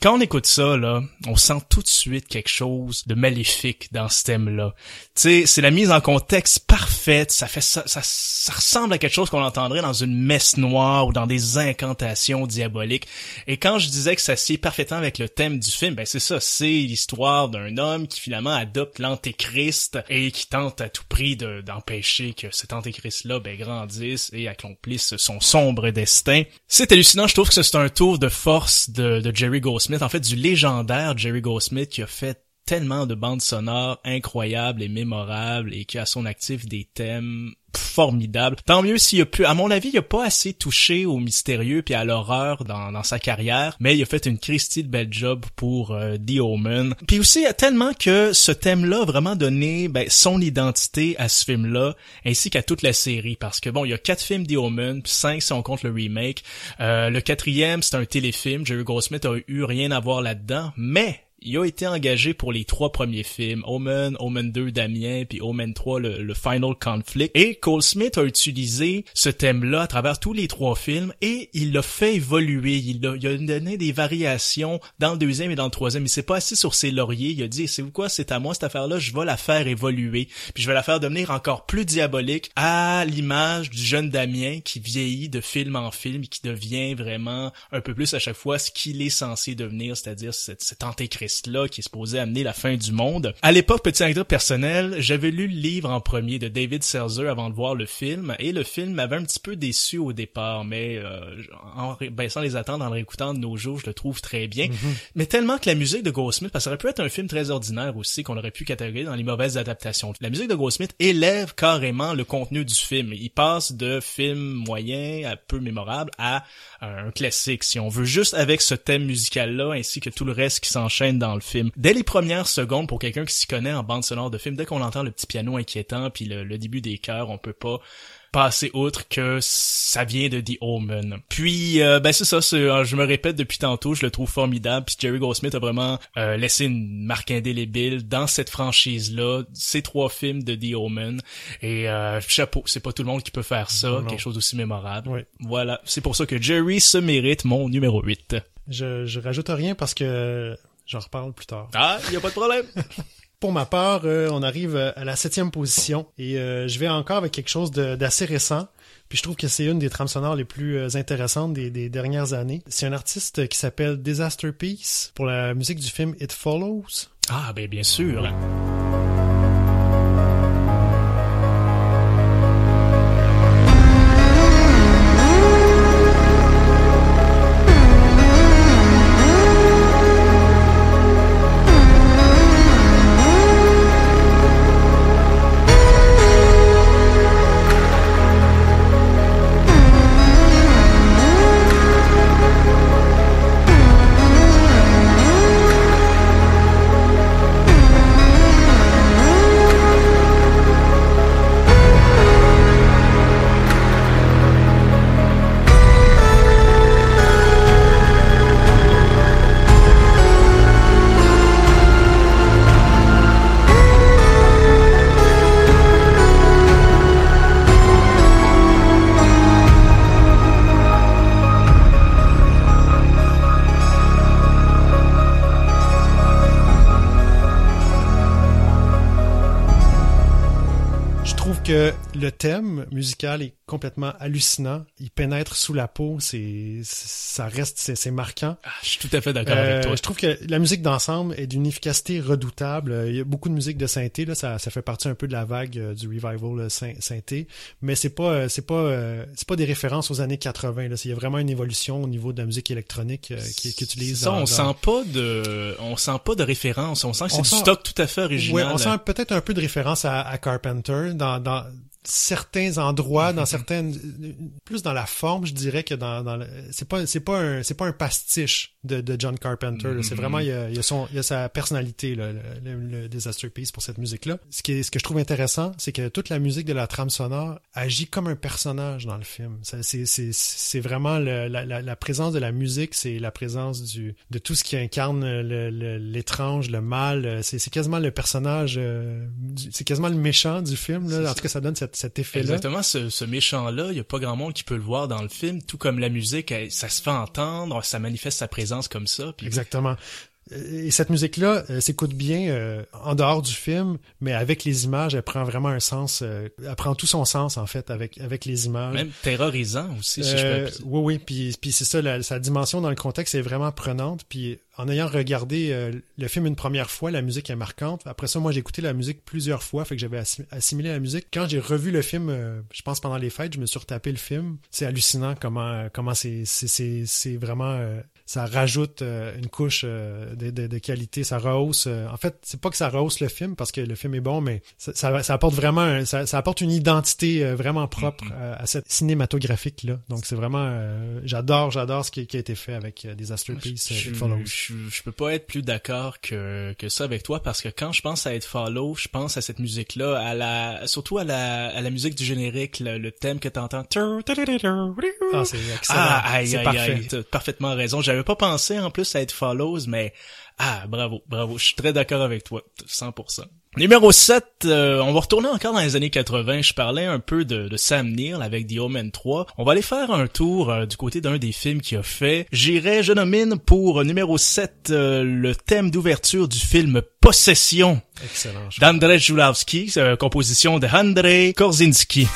quand on écoute ça, là, on sent tout de suite quelque chose de maléfique dans ce thème-là. Tu sais, c'est la mise en contexte parfaite, ça fait ça, ça, ça ressemble à quelque chose qu'on entendrait dans une messe noire ou dans des incantations diaboliques. Et quand je disais que ça sied parfaitement avec le thème du film, ben c'est ça, c'est l'histoire d'un homme qui finalement adopte l'antéchrist et qui tente à tout prix de- d'empêcher que cet antéchrist-là ben, grandisse et accomplisse son sombre destin. C'est hallucinant, je trouve que c'est un tour de force de, de Jerry Goldsmith, en fait du légendaire Jerry Goldsmith qui a fait tellement de bandes sonores incroyables et mémorables et qui a son actif des thèmes formidables. Tant mieux s'il a pu, à mon avis, il a pas assez touché au mystérieux puis à l'horreur dans, sa carrière, mais il a fait une Christie de belle job pour euh, The Omen. Puis aussi, tellement que ce thème-là a vraiment donné ben, son identité à ce film-là, ainsi qu'à toute la série, parce que bon, il y a quatre films The Omen, puis cinq si on compte le remake. Euh, le quatrième, c'est un téléfilm. Jerry Goldsmith a eu rien à voir là-dedans, mais il a été engagé pour les trois premiers films, Omen, Omen 2, Damien, puis Omen 3, le, le Final Conflict. Et Goldsmith a utilisé ce thème-là à travers tous les trois films et il l'a fait évoluer. Il a, il a donné des variations dans le deuxième et dans le troisième. Il s'est pas assis sur ses lauriers. Il a dit, c'est quoi, c'est à moi cette affaire-là, je vais la faire évoluer. Puis je vais la faire devenir encore plus diabolique à l'image du jeune Damien qui vieillit de film en film et qui devient vraiment un peu plus à chaque fois ce qu'il est censé devenir, c'est-à-dire cet, cet antéchrist-là qui est supposé amener la fin du monde. À l'époque, petite anecdote personnelle, j'avais lu le livre en premier de David Seltzer avant de voir le film et le film m'avait un petit peu déçu au départ, mais euh, en baissant les attentes, en le réécoutant de nos jours, je le trouve très bien. Mais tellement que la musique de Goldsmith, parce que ça aurait pu être un film très ordinaire aussi, qu'on aurait pu catégoriser dans les mauvaises adaptations. La musique de Goldsmith élève carrément le contenu du film. Il passe de film moyen à peu mémorable à un classique, si on veut, juste avec ce thème musical-là, ainsi que tout le reste qui s'enchaîne scènes dans le film. Dès les premières secondes, pour quelqu'un qui s'y connaît en bande sonore de film, dès qu'on entend le petit piano inquiétant puis le, le début des chœurs, on peut pas passer outre que ça vient de The Omen. Puis euh, ben c'est ça, euh, je me répète depuis tantôt, je le trouve formidable. Puis Jerry Goldsmith a vraiment euh, laissé une marque indélébile dans cette franchise là, ces trois films de The Omen. Et euh, chapeau, c'est pas tout le monde qui peut faire ça, non. quelque chose d'aussi mémorable. Oui. Voilà, c'est pour ça que Jerry se mérite mon numéro 8. Je, je rajoute rien parce que j'en reparle plus tard. Ah, y a pas de problème. Pour ma part, euh, on arrive euh, à la septième position et euh, je vais encore avec quelque chose d'assez récent. Puis je trouve que c'est une des trames sonores les plus intéressantes des, des dernières années. C'est un artiste qui s'appelle Disaster Peace pour la musique du film It Follows. ah ben bien sûr. Musical est complètement hallucinant. Il pénètre sous la peau, c'est ça reste c'est marquant. Ah, je suis tout à fait d'accord Euh, avec toi. je trouve que la musique d'ensemble est d'une efficacité redoutable. Euh, Il y a beaucoup de musique de synthé là, ça, ça fait partie un peu de la vague euh, du revival euh, syn- synthé, mais c'est pas euh, c'est pas euh, c'est pas des références aux années 80 là, il y a vraiment une évolution au niveau de la musique électronique euh, qui, qui utilise ça, dans- on dans- sent pas de, on sent pas de référence. On sent que c'est du sent- stock tout à fait original. Ouais, on sent peut-être un peu de référence à, à Carpenter dans, dans certains endroits, dans certaines, plus dans la forme, je dirais que dans, dans le- c'est pas, c'est pas un, c'est pas un pastiche de, de John Carpenter. là. C'est vraiment, il y a, il y a son, il y a sa personnalité, là, le, le, le Disaster Piece pour cette musique-là. Ce qui est, ce que je trouve intéressant, c'est que toute la musique de la trame sonore agit comme un personnage dans le film. C'est, c'est, c'est vraiment le- la, la, la présence de la musique, c'est la présence du, de tout ce qui incarne le- le- l'étrange, le, mal. C'est, c'est quasiment le personnage, euh, c'est quasiment le méchant du film. Là. En tout cas, ça donne cette, cet effet-là. Exactement, ce, ce méchant-là, il y a pas grand monde qui peut le voir dans le film, tout comme la musique, elle- ça se fait entendre, ça manifeste sa présence comme ça. Puis Exactement. Euh, Et cette musique-là euh, s'écoute bien euh, en dehors du film, mais avec les images, elle prend vraiment un sens. euh, elle prend tout son sens en fait avec avec les images. même terrorisant aussi, si Euh, je peux. oui, oui, puis, puis c'est ça, la, sa dimension dans le contexte est vraiment prenante. Puis en ayant regardé euh, le film une première fois, la musique est marquante. Après ça, moi, j'ai écouté la musique plusieurs fois, fait que j'avais assi- assimilé la musique. Quand j'ai revu le film, euh, je pense pendant les fêtes, je me suis retapé le film. C'est hallucinant comment comment c'est c'est vraiment euh, ça rajoute euh, une couche euh, de, de, de qualité, ça rehausse. euh, en fait, c'est pas que ça rehausse le film parce que le film est bon, mais ça, ça, ça apporte vraiment, un- ça, ça apporte une identité euh, vraiment propre euh, à cette cinématographique là. Donc c'est vraiment, euh, j'adore, j'adore ce qui, qui a été fait avec euh, Disaster Piece, euh, Je, It Follows. Je, je peux pas être plus d'accord que, que ça avec toi parce que quand je pense à It Follow, je pense à cette musique-là, à la, surtout à la, à la musique du générique, le, le thème que t'entends. Ah, c'est excellent. Ah, aïe, parfait. aïe, t'as parfaitement raison. J'avais pas pensé en plus à It Follows, mais ah, bravo, bravo. Je suis très d'accord avec toi, 100%. Numéro 7, euh, on va retourner encore dans les années 80. Je parlais un peu de, de Sam Neill avec The Omen 3. On va aller faire un tour euh, du côté d'un des films qu'il a fait. J'irai, je nomine pour euh, numéro 7 euh, le thème d'ouverture du film Possession Excellent. d'Andrzej euh, composition de Andrzej Korzinski.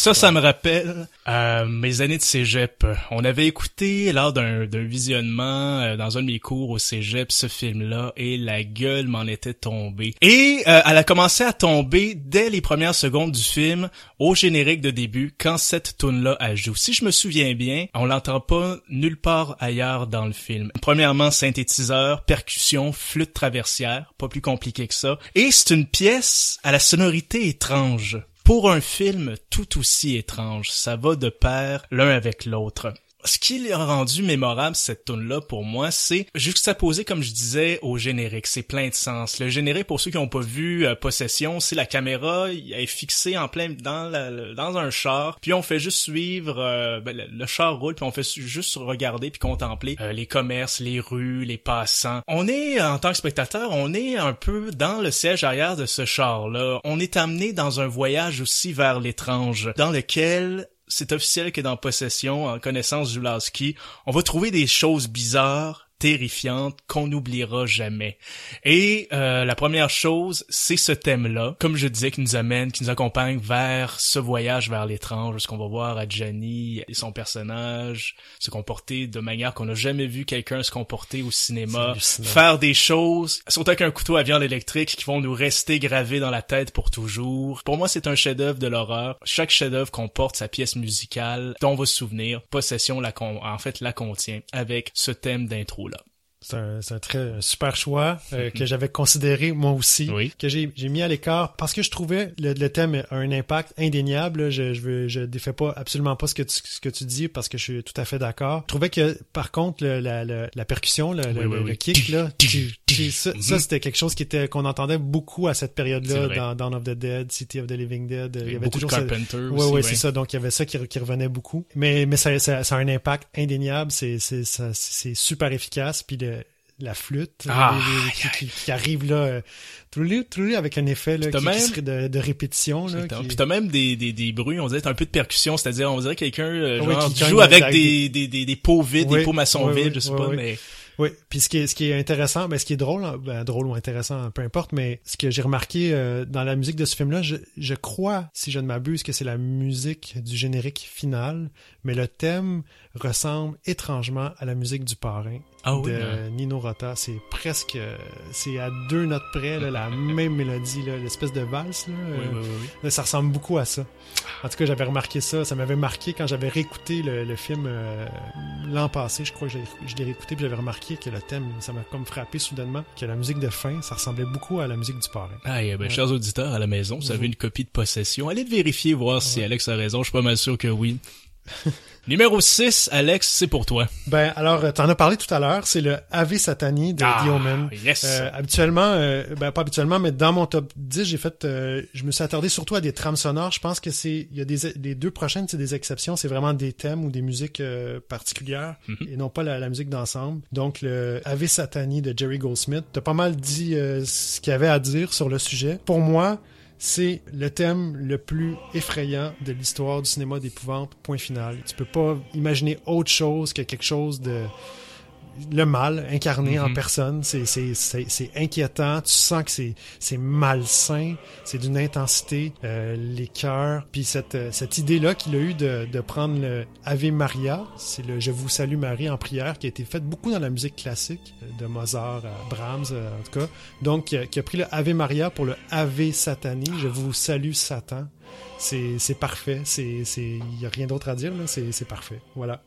Ça, ça me rappelle euh, mes années de cégep. On avait écouté lors d'un visionnement euh, dans un de mes cours au cégep ce film-là et la gueule m'en était tombée. Et euh, elle a commencé à tomber dès les premières secondes du film au générique de début quand cette tune là a joue. Si je me souviens bien, on l'entend pas nulle part ailleurs dans le film. Premièrement, synthétiseur, percussion, flûte traversière, pas plus compliqué que ça. Et c'est une pièce à la sonorité étrange pour un film tout aussi étrange. Ça va de pair l'un avec l'autre ce qui l'a rendu mémorable cette tune là pour moi, c'est juxtaposé comme je disais au générique, c'est plein de sens. Le générique pour ceux qui n'ont pas vu euh, Possession, c'est la caméra elle est fixée en plein dans la, dans un char, puis on fait juste suivre euh, ben, le, char roule puis on fait juste regarder puis contempler euh, les commerces, les rues, les passants. On est en tant que spectateur, on est un peu dans le siège arrière de ce char là. On est amené dans un voyage aussi vers l'étrange dans lequel c'est officiel que dans Possession, en connaissance du Lasky, on va trouver des choses bizarres terrifiante qu'on n'oubliera jamais. Et euh, la première chose, c'est ce thème-là, comme je disais, qui nous amène, qui nous accompagne vers ce voyage vers l'étrange, ce qu'on va voir à Jenny et son personnage se comporter de manière qu'on n'a jamais vu quelqu'un se comporter au cinéma, faire des choses, surtout avec un couteau à viande électrique, qui vont nous rester gravés dans la tête pour toujours. Pour moi, c'est un chef-d'œuvre de l'horreur. Chaque chef-d'œuvre comporte sa pièce musicale dont on va se souvenir. Possession la en fait la contient avec ce thème d'intro c'est un, un, très super choix euh, que j'avais considéré moi aussi, que j'ai mis à l'écart parce que je trouvais le, le thème a un impact indéniable. Je je, veux, je défais pas absolument pas ce que tu, ce que tu dis parce que je suis tout à fait d'accord. Je trouvais que par contre le, la, la, percussion, le, le, kick là, ça, ça c'était quelque chose qui était qu'on entendait beaucoup à cette période-là dans Dawn of the Dead, City of the Living Dead. Il y avait toujours ça. Ouais ouais c'est ça. Donc il y avait ça qui, qui revenait beaucoup. Mais mais ça, ça, ça a un impact indéniable. C'est c'est c'est super efficace puis la flûte ah, qui, arrive là euh, avec un effet là, qui, serait de, de, répétition là, puis t'as même des, des, des bruits on dirait un peu de percussion c'est-à-dire on dirait quelqu'un euh, qui, joue avec, des, des, des, des, pots vides des pots maçons vides je sais pas mais oui, puis ce qui est, ce qui est intéressant, ben, ce qui est drôle, hein, ben, drôle ou intéressant, peu importe, mais ce que j'ai remarqué euh, dans la musique de ce film-là, je, je crois, si je ne m'abuse, que c'est la musique du générique final, mais le thème ressemble étrangement à la musique du parrain ah de hein. Nino Rota. C'est presque, c'est à deux notes près, là, la même mélodie, l'espèce de valse. Là, oui, oui, ça ressemble beaucoup à ça. En tout cas, j'avais remarqué ça. Ça m'avait marqué quand j'avais réécouté le, le film euh, l'an passé. Je crois que je l'ai réécouté puis j'avais remarqué que le thème, ça m'a comme frappé soudainement, que la musique de fin, ça ressemblait beaucoup à la musique du parrain. Ah, ben, chers auditeurs à la maison, vous avez une copie de possession. Allez vérifier, voir si Alex a raison. Je suis pas mal sûr que oui. Numéro 6, Alex, c'est pour toi. Ben alors, t'en as parlé tout à l'heure, c'est le Ave Satani de ah, Yes. Euh, habituellement, euh, ben pas habituellement, mais dans mon top 10, j'ai fait, euh, je me suis attardé surtout à des trames sonores. Je pense que c'est, il y a des, les deux prochaines, c'est des exceptions, c'est vraiment des thèmes ou des musiques particulières mhm. et non pas la, musique d'ensemble. Donc le Ave Satani de Jerry Goldsmith, t'as pas mal dit ce qu'il y avait à dire sur le sujet. Pour moi, c'est le thème le plus effrayant de l'histoire du cinéma d'épouvante, point final. Tu peux pas imaginer autre chose que quelque chose de le mal incarné en mhm. personne. C'est, c'est, c'est, c'est inquiétant. Tu sens que c'est, c'est malsain. C'est d'une intensité. Euh, les cœurs. Puis cette, euh, cette idée-là qu'il a eu de, de prendre le Ave Maria, c'est le Je vous salue Marie en prière, qui a été fait beaucoup dans la musique classique, de Mozart à Brahms en tout cas. Donc, qui a, pris le Ave Maria pour le Ave Satani, Je vous salue Satan. C'est, c'est parfait. C'est, c'est, il y a rien d'autre à dire, là. C'est, c'est parfait. Voilà.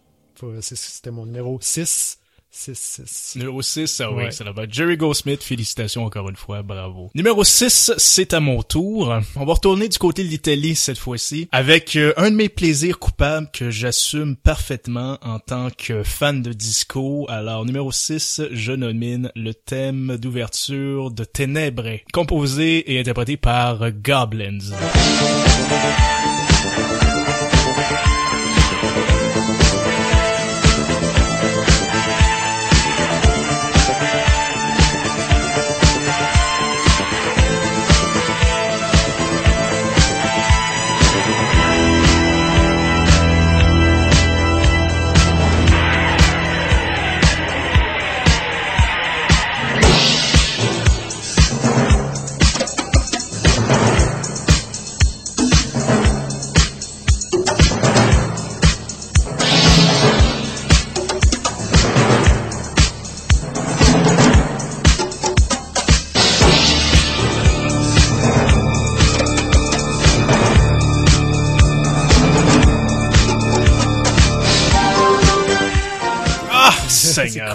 C'était mon numéro 6. 6-6. Numéro 6, ah oui, c'est là-bas. Jerry Goldsmith, félicitations encore une fois, bravo. Numéro 6, c'est à mon tour. On va retourner du côté de l'Italie cette fois-ci, avec euh, un de mes plaisirs coupables que j'assume parfaitement en tant que fan de disco. Alors, numéro 6, je nomine le thème d'ouverture de Ténèbres, composé et interprété par Goblins.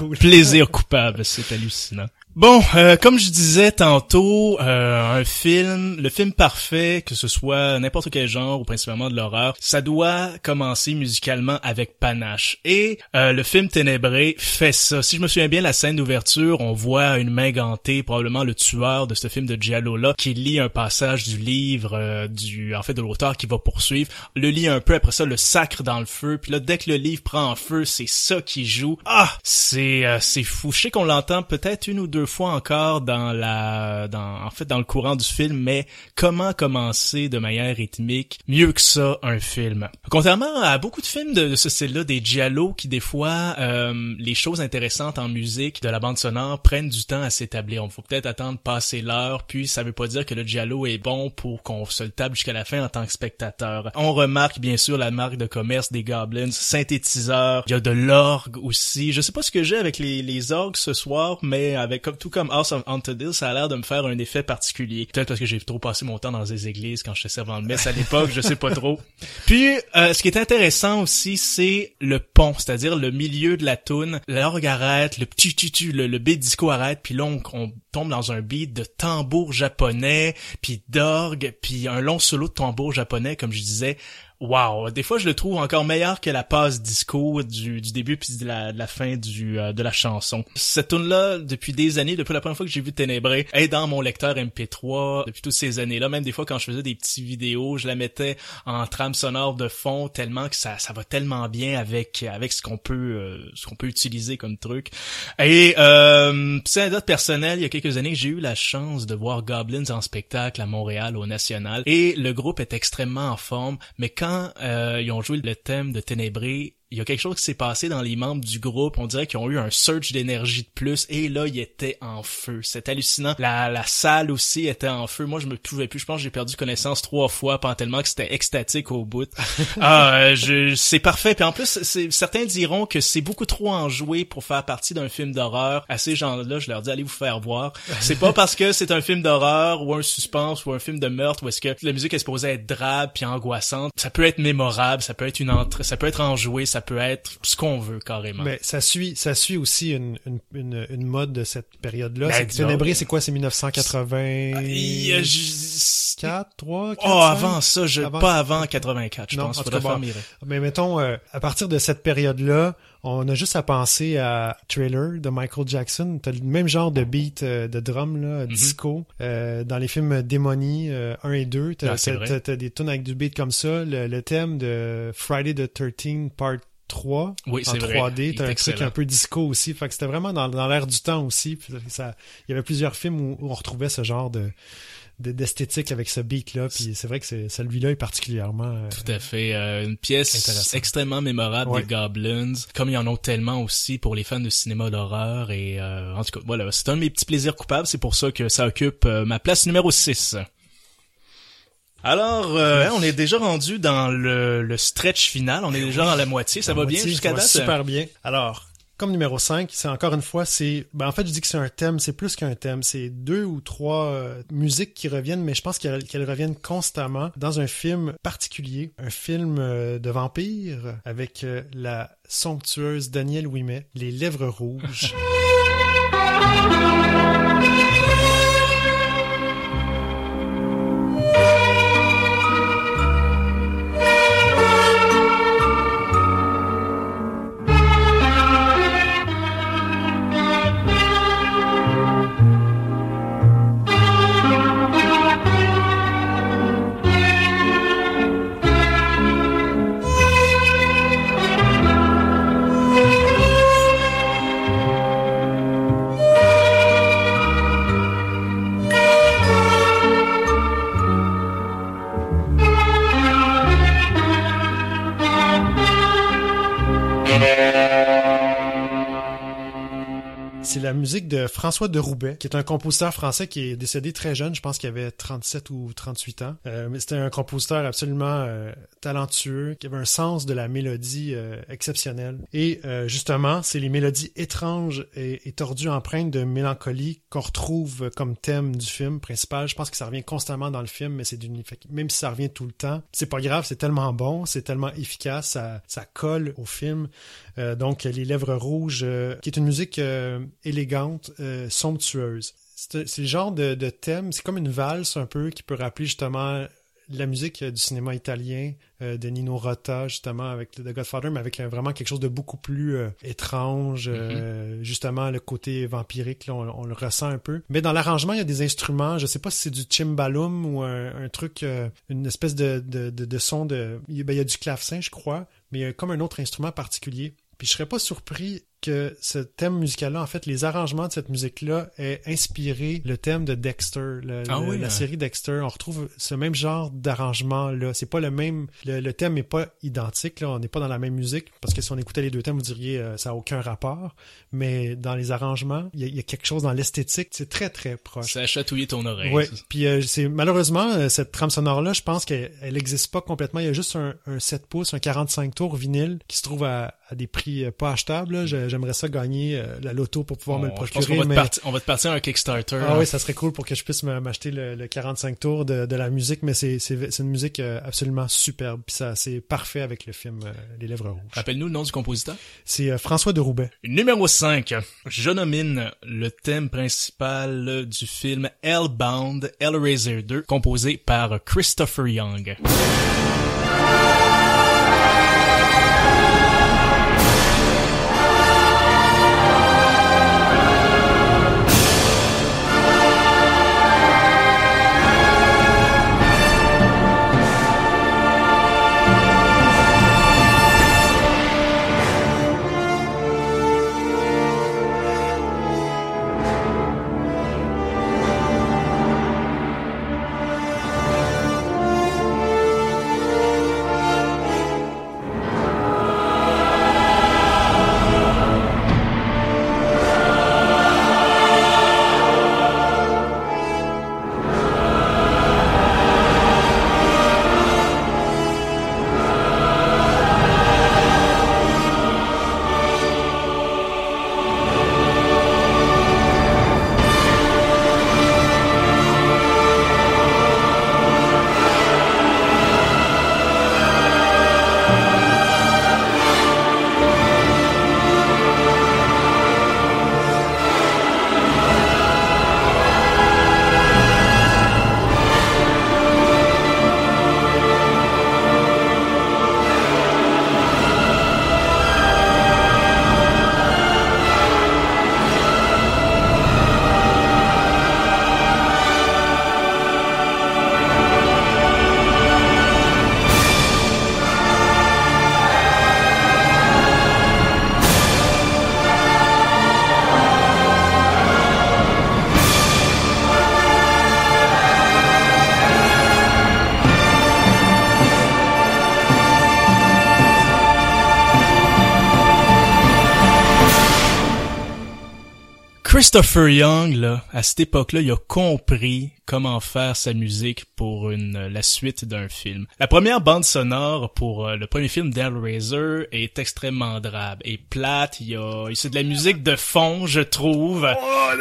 Plaisir coupable, c'est hallucinant. Bon, euh, comme je disais tantôt, euh, un film, le film parfait, que ce soit n'importe quel genre ou principalement de l'horreur, ça doit commencer musicalement avec panache. Et euh, le film Ténébré fait ça. Si je me souviens bien, la scène d'ouverture, on voit une main gantée, probablement le tueur de ce film de Giallo là, qui lit un passage du livre euh, du, en fait, de l'auteur qui va poursuivre, le lit un peu après ça, le sacre dans le feu, puis là dès que le livre prend en feu, c'est ça qui joue. Ah, c'est euh, c'est fou. Je sais qu'on l'entend peut-être une ou deux fois encore dans la en fait dans le courant du film mais comment commencer de manière rythmique mieux que ça un film? Contrairement à beaucoup de films de, ce style-là des giallo qui des fois euh, les choses intéressantes en musique de la bande sonore prennent du temps à s'établir. On faut peut-être attendre passer l'heure puis ça veut pas dire que le giallo est bon pour qu'on se le table jusqu'à la fin en tant que spectateur. On remarque bien sûr la marque de commerce des goblins synthétiseurs. Il y a de l'orgue aussi. Je sais pas ce que j'ai avec les, les orgues ce soir mais avec comme tout comme House of Haunted Hill, ça a l'air de me faire un effet particulier. Peut-être parce que j'ai trop passé mon temps dans des églises quand j'étais servant de messe à l'époque, je sais pas trop. Puis, euh, ce qui est intéressant aussi, c'est le pont, c'est-à-dire le milieu de la toune. L'orgue arrête, le petit tu le, le beat disco arrête, puis là, on, on tombe dans un beat de tambour japonais, puis d'orgue, puis un long solo de tambour japonais, comme je disais, Wow, des fois je le trouve encore meilleur que la passe disco du, du début puis de la, de la fin du euh, de la chanson. Cette tune là depuis des années, depuis la première fois que j'ai vu Ténébré, est dans mon lecteur MP3 depuis toutes ces années-là. Même des fois quand je faisais des petites vidéos, je la mettais en trame sonore de fond tellement que ça ça va tellement bien avec avec ce qu'on peut euh, ce qu'on peut utiliser comme truc. Et euh, petit anecdote personnelle, il y a quelques années, j'ai eu la chance de voir Goblins en spectacle à Montréal au National et le groupe est extrêmement en forme, mais quand euh, ils ont joué le thème de Ténébré, il y a quelque chose qui s'est passé dans les membres du groupe. On dirait qu'ils ont eu un surge d'énergie de plus et là, ils étaient en feu. C'est hallucinant. La, la salle aussi était en feu. Moi, je me pouvais plus. Je pense que j'ai perdu connaissance trois fois, pas tellement que c'était extatique au bout. ah, euh, je, c'est parfait. Puis en plus, c'est, certains diront que c'est beaucoup trop enjoué pour faire partie d'un film d'horreur. À ces gens-là, je leur dis allez vous faire voir. C'est pas parce que c'est un film d'horreur ou un suspense ou un film de meurtre où est-ce que la musique est supposée être drabe puis angoissante. Ça peut être mémorable, ça peut être une entrée, ça peut être enjoué, ça peut être ce qu'on veut carrément. Mais ça suit, ça suit aussi une, une, une, une mode de cette période-là. Ben, Ténébré, c'est quoi? C'est 1980... Il y a ju- 4, 3, 4, Oh, avant ça, je, Avant- pas avant 84, je Non, pense. en tout cas, bon. Mais mettons, euh, à partir de cette période-là, on a juste à penser à Trailer de Michael Jackson. T'as le même genre de beat euh, de drum, Mhm. là, disco. Euh, dans les films Démonie euh, 1 et 2, t'as, Ah, t'as- des tunes avec du beat comme ça. Le, le thème de Friday the 13 Part 3 Oui, en c'est vrai. 3D, Il t'as un truc un peu disco aussi. Fait que c'était vraiment dans, dans l'air du temps aussi. Ça, il y avait plusieurs films où, où on retrouvait ce genre de- d'esthétique avec ce beat là puis c'est vrai que c'est celui-là est particulièrement euh, Tout à fait. Euh, une pièce extrêmement mémorable Ouais. des Goblins, comme il y en a tellement aussi pour les fans de cinéma d'horreur. Et euh, en tout cas, voilà, c'est un de mes petits plaisirs coupables. C'est pour ça que ça occupe euh, ma place numéro 6. Alors, euh, hein, on est déjà rendu dans le, le stretch final. On est déjà dans la moitié. Ça La va bien jusqu'à date? Super bien. Alors, comme numéro 5, c'est encore une fois, c'est... Ben, en fait, je dis que c'est un thème, c'est plus qu'un thème. C'est deux ou trois euh, musiques qui reviennent, mais je pense qu'elles reviennent constamment dans un film particulier. Un film euh, de vampire avec euh, la somptueuse Danielle Ouimet, Les Lèvres Rouges. C'est la de François de Roubaix, qui est un compositeur français qui est décédé très jeune. Je pense qu'il avait 37 ou 38 ans. Euh, mais c'était un compositeur absolument euh, talentueux, qui avait un sens de la mélodie euh, exceptionnel. Et euh, justement, c'est les mélodies étranges et, tordues empreintes de mélancolie qu'on retrouve comme thème du film principal. Je pense que ça revient constamment dans le film, mais c'est d'une même si ça revient tout le temps, c'est pas grave, c'est tellement bon, c'est tellement efficace, ça, ça colle au film. Euh, donc, Les Lèvres Rouges, qui est une musique euh, euh, somptueuse. C'est le genre de, de thème, c'est comme une valse un peu qui peut rappeler justement la musique euh, du cinéma italien euh, de Nino Rota, justement, avec The Godfather, mais avec euh, vraiment quelque chose de beaucoup plus euh, étrange. euh, justement, le côté vampirique, là, on, on le ressent un peu. Mais dans l'arrangement, il y a des instruments. Je sais pas si c'est du cimbalum ou un, un truc, une espèce de, de, de, de son de... Il y a- ben, il y a du clavecin, je crois, mais il y a comme un autre instrument particulier. Puis je serais pas surpris que ce thème musical-là, en fait, les arrangements de cette musique-là aient inspiré le thème de Dexter, le- Ah le- oui, la hein. série Dexter. On retrouve ce même genre d'arrangement-là. C'est pas le même, le, le thème est pas identique, là. On n'est pas dans la même musique, parce que si on écoutait les deux thèmes, vous diriez, euh, ça a aucun rapport. Mais dans les arrangements, il y, a- il y a quelque chose dans l'esthétique, c'est très, très proche. Ça a chatouillé ton oreille. Ça. Puis euh, c'est malheureusement euh, cette trame sonore là, je pense qu'elle elle existe pas complètement. Il y a juste un, un 7 pouces, un 45 tours vinyle qui se trouve à, à des prix euh, pas achetables. J'aimerais ça gagner euh, la loto pour pouvoir me le On- procurer. te mais... on va te partir un Kickstarter. Ah oui, ça serait cool pour que je puisse m'acheter le, le 45 tours de, de la musique, mais c'est une musique euh, absolument superbe. Puis ça c'est parfait avec le film Les Lèvres Rouges. Rappelle-nous le nom du compositeur? C'est François de Roubaix. Numéro 5. Je nomine le thème principal du film Hellbound, Hellraiser 2, composé par Christopher Young. Christopher Young, là, à cette époque-là, il a compris comment faire sa musique pour une la suite d'un film. La première bande sonore pour euh, le premier film d'Hellraiser est extrêmement drabe et plate. Il y a, c'est de la musique de fond, je trouve.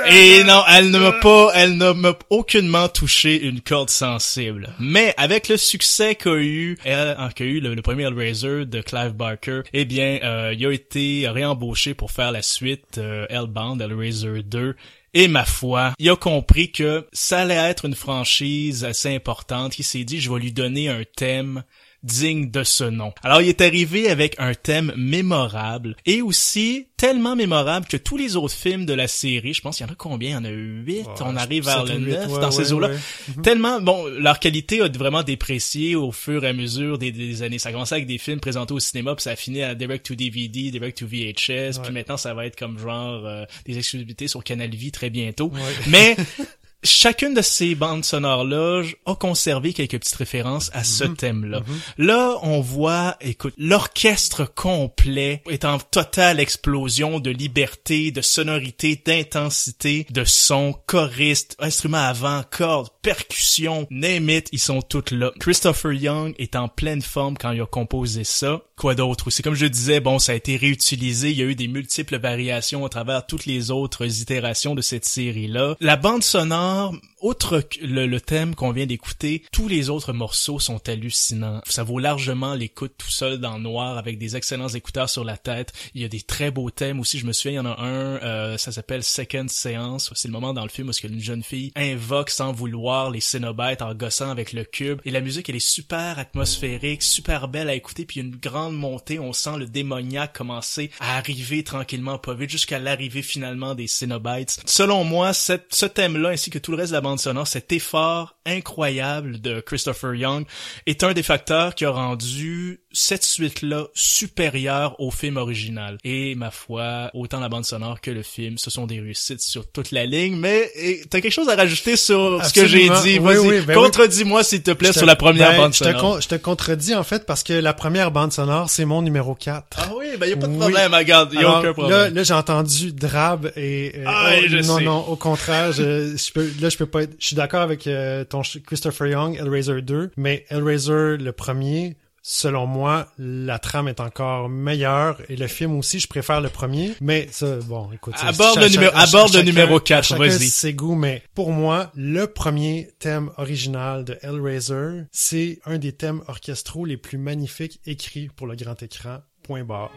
et non, elle ne m'a pas, elle ne m'a aucunement touché une corde sensible. Mais avec le succès qu'a eu, elle, qu'a eu le, le premier Hellraiser de Clive Barker, eh bien, euh, il a été réembauché pour faire la suite euh, Hellbound, Hellraiser 2. Et ma foi, il a compris que ça allait être une franchise assez importante. Il s'est dit, je vais lui donner un thème digne de ce nom. Alors il est arrivé avec un thème mémorable et aussi tellement mémorable que tous les autres films de la série, je pense qu'il y en a combien? Il y en a huit, on arrive vers le neuf ouais, dans ouais, ces eaux-là. ouais. Tellement, bon, leur qualité a vraiment déprécié au fur et à mesure des, des années. Ça a commencé avec des films présentés au cinéma, puis ça a fini à direct to DVD, direct to VHS, puis maintenant ça va être comme genre euh, des exclusivités sur Canal Vie très bientôt. Mais chacune de ces bandes sonores-là a conservé quelques petites références à ce Mhm. thème-là. Là, on voit, écoute, l'orchestre complet est en totale explosion de liberté, de sonorité, d'intensité, de son, choriste, instruments avant, cordes, percussions, name it, ils sont tous là. Christopher Young est en pleine forme quand il a composé ça. Quoi d'autre aussi? Comme je disais, bon, ça a été réutilisé, il y a eu des multiples variations à travers toutes les autres itérations de cette série-là. La bande sonore, Um. Outre le, le thème qu'on vient d'écouter, tous les autres morceaux sont hallucinants. Ça vaut largement l'écoute tout seul dans le noir avec des excellents écouteurs sur la tête. Il y a des très beaux thèmes aussi. Je me souviens, il y en a un, euh, ça s'appelle Second Séance. C'est le moment dans le film où une jeune fille invoque sans vouloir les Cénobites en gossant avec le cube. Et la musique, elle est super atmosphérique, super belle à écouter. Puis une grande montée. On sent le démoniaque commencer à arriver tranquillement, pas vite, jusqu'à l'arrivée finalement des Cénobites. Selon moi, ce thème-là, ainsi que tout le reste de la bande sonore, cet effort incroyable de Christopher Young est un des facteurs qui a rendu cette suite-là supérieure au film original. Et ma foi, autant la bande sonore que le film, ce sont des réussites sur toute la ligne. Mais t'as quelque chose à rajouter sur ce que j'ai Absolument. dit? Oui, oui, ben contredis-moi s'il te plaît te- sur la première ben, bande je te, sonore. con- je te contredis en fait parce que la première bande sonore, c'est mon numéro 4. Ah oui, ben y a pas de problème, regarde, y a Alors, aucun Là, problème. là j'ai entendu Drab et euh, Ah, oh, je non sais. non au contraire je, je peux là je peux pas être je suis d'accord avec euh, ton ch- Christopher Young Hellraiser 2 mais Hellraiser le premier selon moi la trame est encore meilleure et le film aussi je préfère le premier mais ça bon écoute Aborde le numéro- aborde le numéro à 4, chacun vas-y. ses goûts mais pour moi le premier thème original de Hellraiser c'est un des thèmes orchestraux les plus magnifiques écrits pour le grand écran point barre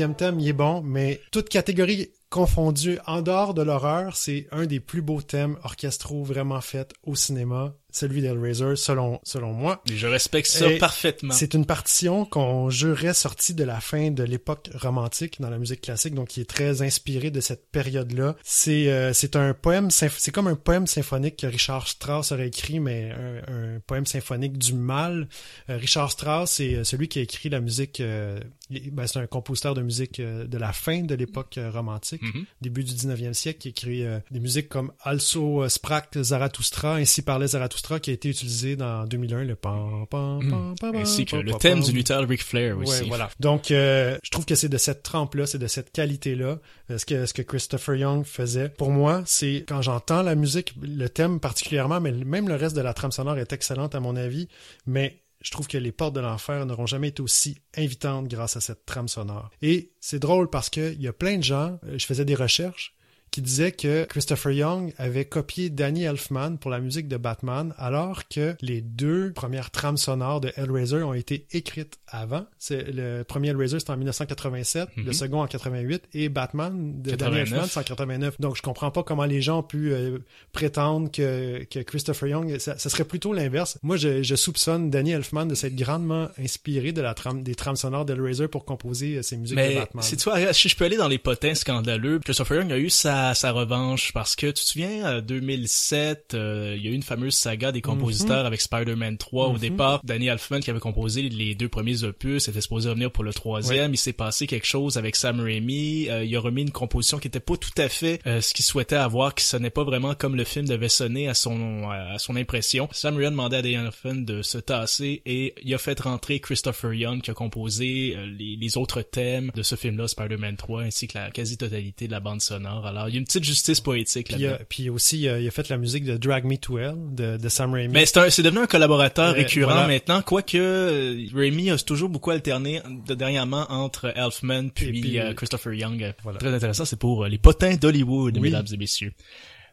deuxième thème, il est bon, mais toute catégorie confondue, en dehors de l'horreur, c'est un des plus beaux thèmes orchestraux vraiment faits au cinéma, celui d'Hellraiser, selon, selon moi. Je respecte ça Et parfaitement. C'est une partition qu'on jurerait sortie de la fin de l'époque romantique dans la musique classique, donc qui est très inspirée de cette période-là. C'est euh, c'est un poème, c'est comme un poème symphonique que Richard Strauss aurait écrit, mais un, un poème symphonique du mal. Euh, Richard Strauss, c'est euh, celui qui a écrit la musique. euh, ben, c'est un compositeur de musique de la fin de l'époque romantique, Mhm. début du 19e siècle, qui écrit des musiques comme Also Sprach Zarathustra, ainsi parlait Zarathustra, qui a été utilisé dans 2001, le pam pam pam pam. Hmm. Ainsi que pam, le pam, thème pam. du lutteur Ric Flair aussi. Ouais, voilà. Donc, euh, je trouve que c'est de cette trempe-là, c'est de cette qualité-là, euh, ce que, ce que Christopher Young faisait. Pour moi, c'est quand j'entends la musique, le thème particulièrement, mais même le reste de la trame sonore est excellente à mon avis, mais je trouve que les portes de l'enfer n'auront jamais été aussi invitantes grâce à cette trame sonore. Et c'est drôle parce que il y a plein de gens, euh, je faisais des recherches, qui disaient que Christopher Young avait copié Danny Elfman pour la musique de Batman, alors que les deux premières trames sonores de Hellraiser ont été écrites avant. C'est le premier Hellraiser c'était en 1987, le Mhm. second en 88 et Batman de Danny 89. Elfman c'est en 89. Donc je comprends pas comment les gens ont pu euh, prétendre que, que Christopher Young, ça, ça serait plutôt l'inverse. Moi je, je soupçonne Danny Elfman de s'être grandement inspiré de la trame des trames sonores d'Hellraiser pour composer euh, ses musiques de Batman. si tu vois, si je peux aller dans les potins scandaleux, Christopher Young a eu sa, sa revanche parce que tu te souviens, euh, 2007, euh, il y a eu une fameuse saga des compositeurs avec Spider-Man 3 au Mhm. départ. Danny Elfman qui avait composé les deux premiers opus, était supposé revenir pour le troisième. Il s'est passé quelque chose avec Sam Raimi. Euh, il a remis une composition qui était pas tout à fait euh, ce qu'il souhaitait avoir, qui sonnait pas vraiment comme le film devait sonner à son à son impression. Sam Raimi a demandé à Danny Elfman de se tasser et il a fait rentrer Christopher Young qui a composé euh, les, les autres thèmes de ce film-là, Spider-Man 3, ainsi que la quasi-totalité de la bande sonore. Alors, il y a une petite justice poétique Puis, euh, puis aussi, euh, il a fait la musique de Drag Me to Hell de, de Sam Raimi. Mais c'est devenu un collaborateur Ouais, récurrent voilà. maintenant, quoique euh, Raimi a toujours beaucoup alterné de dernièrement entre Elfman puis, puis, euh, Christopher Young. voilà. Très intéressant, c'est pour euh, les potins d'Hollywood, Oui. mesdames et messieurs.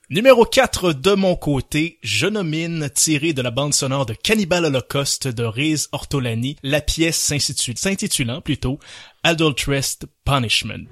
Numéro 4 de mon côté, je nomine, tiré de la bande sonore de Cannibal Holocaust de Riz Ortolani, la pièce s'intitulant plutôt Adulterous Punishment.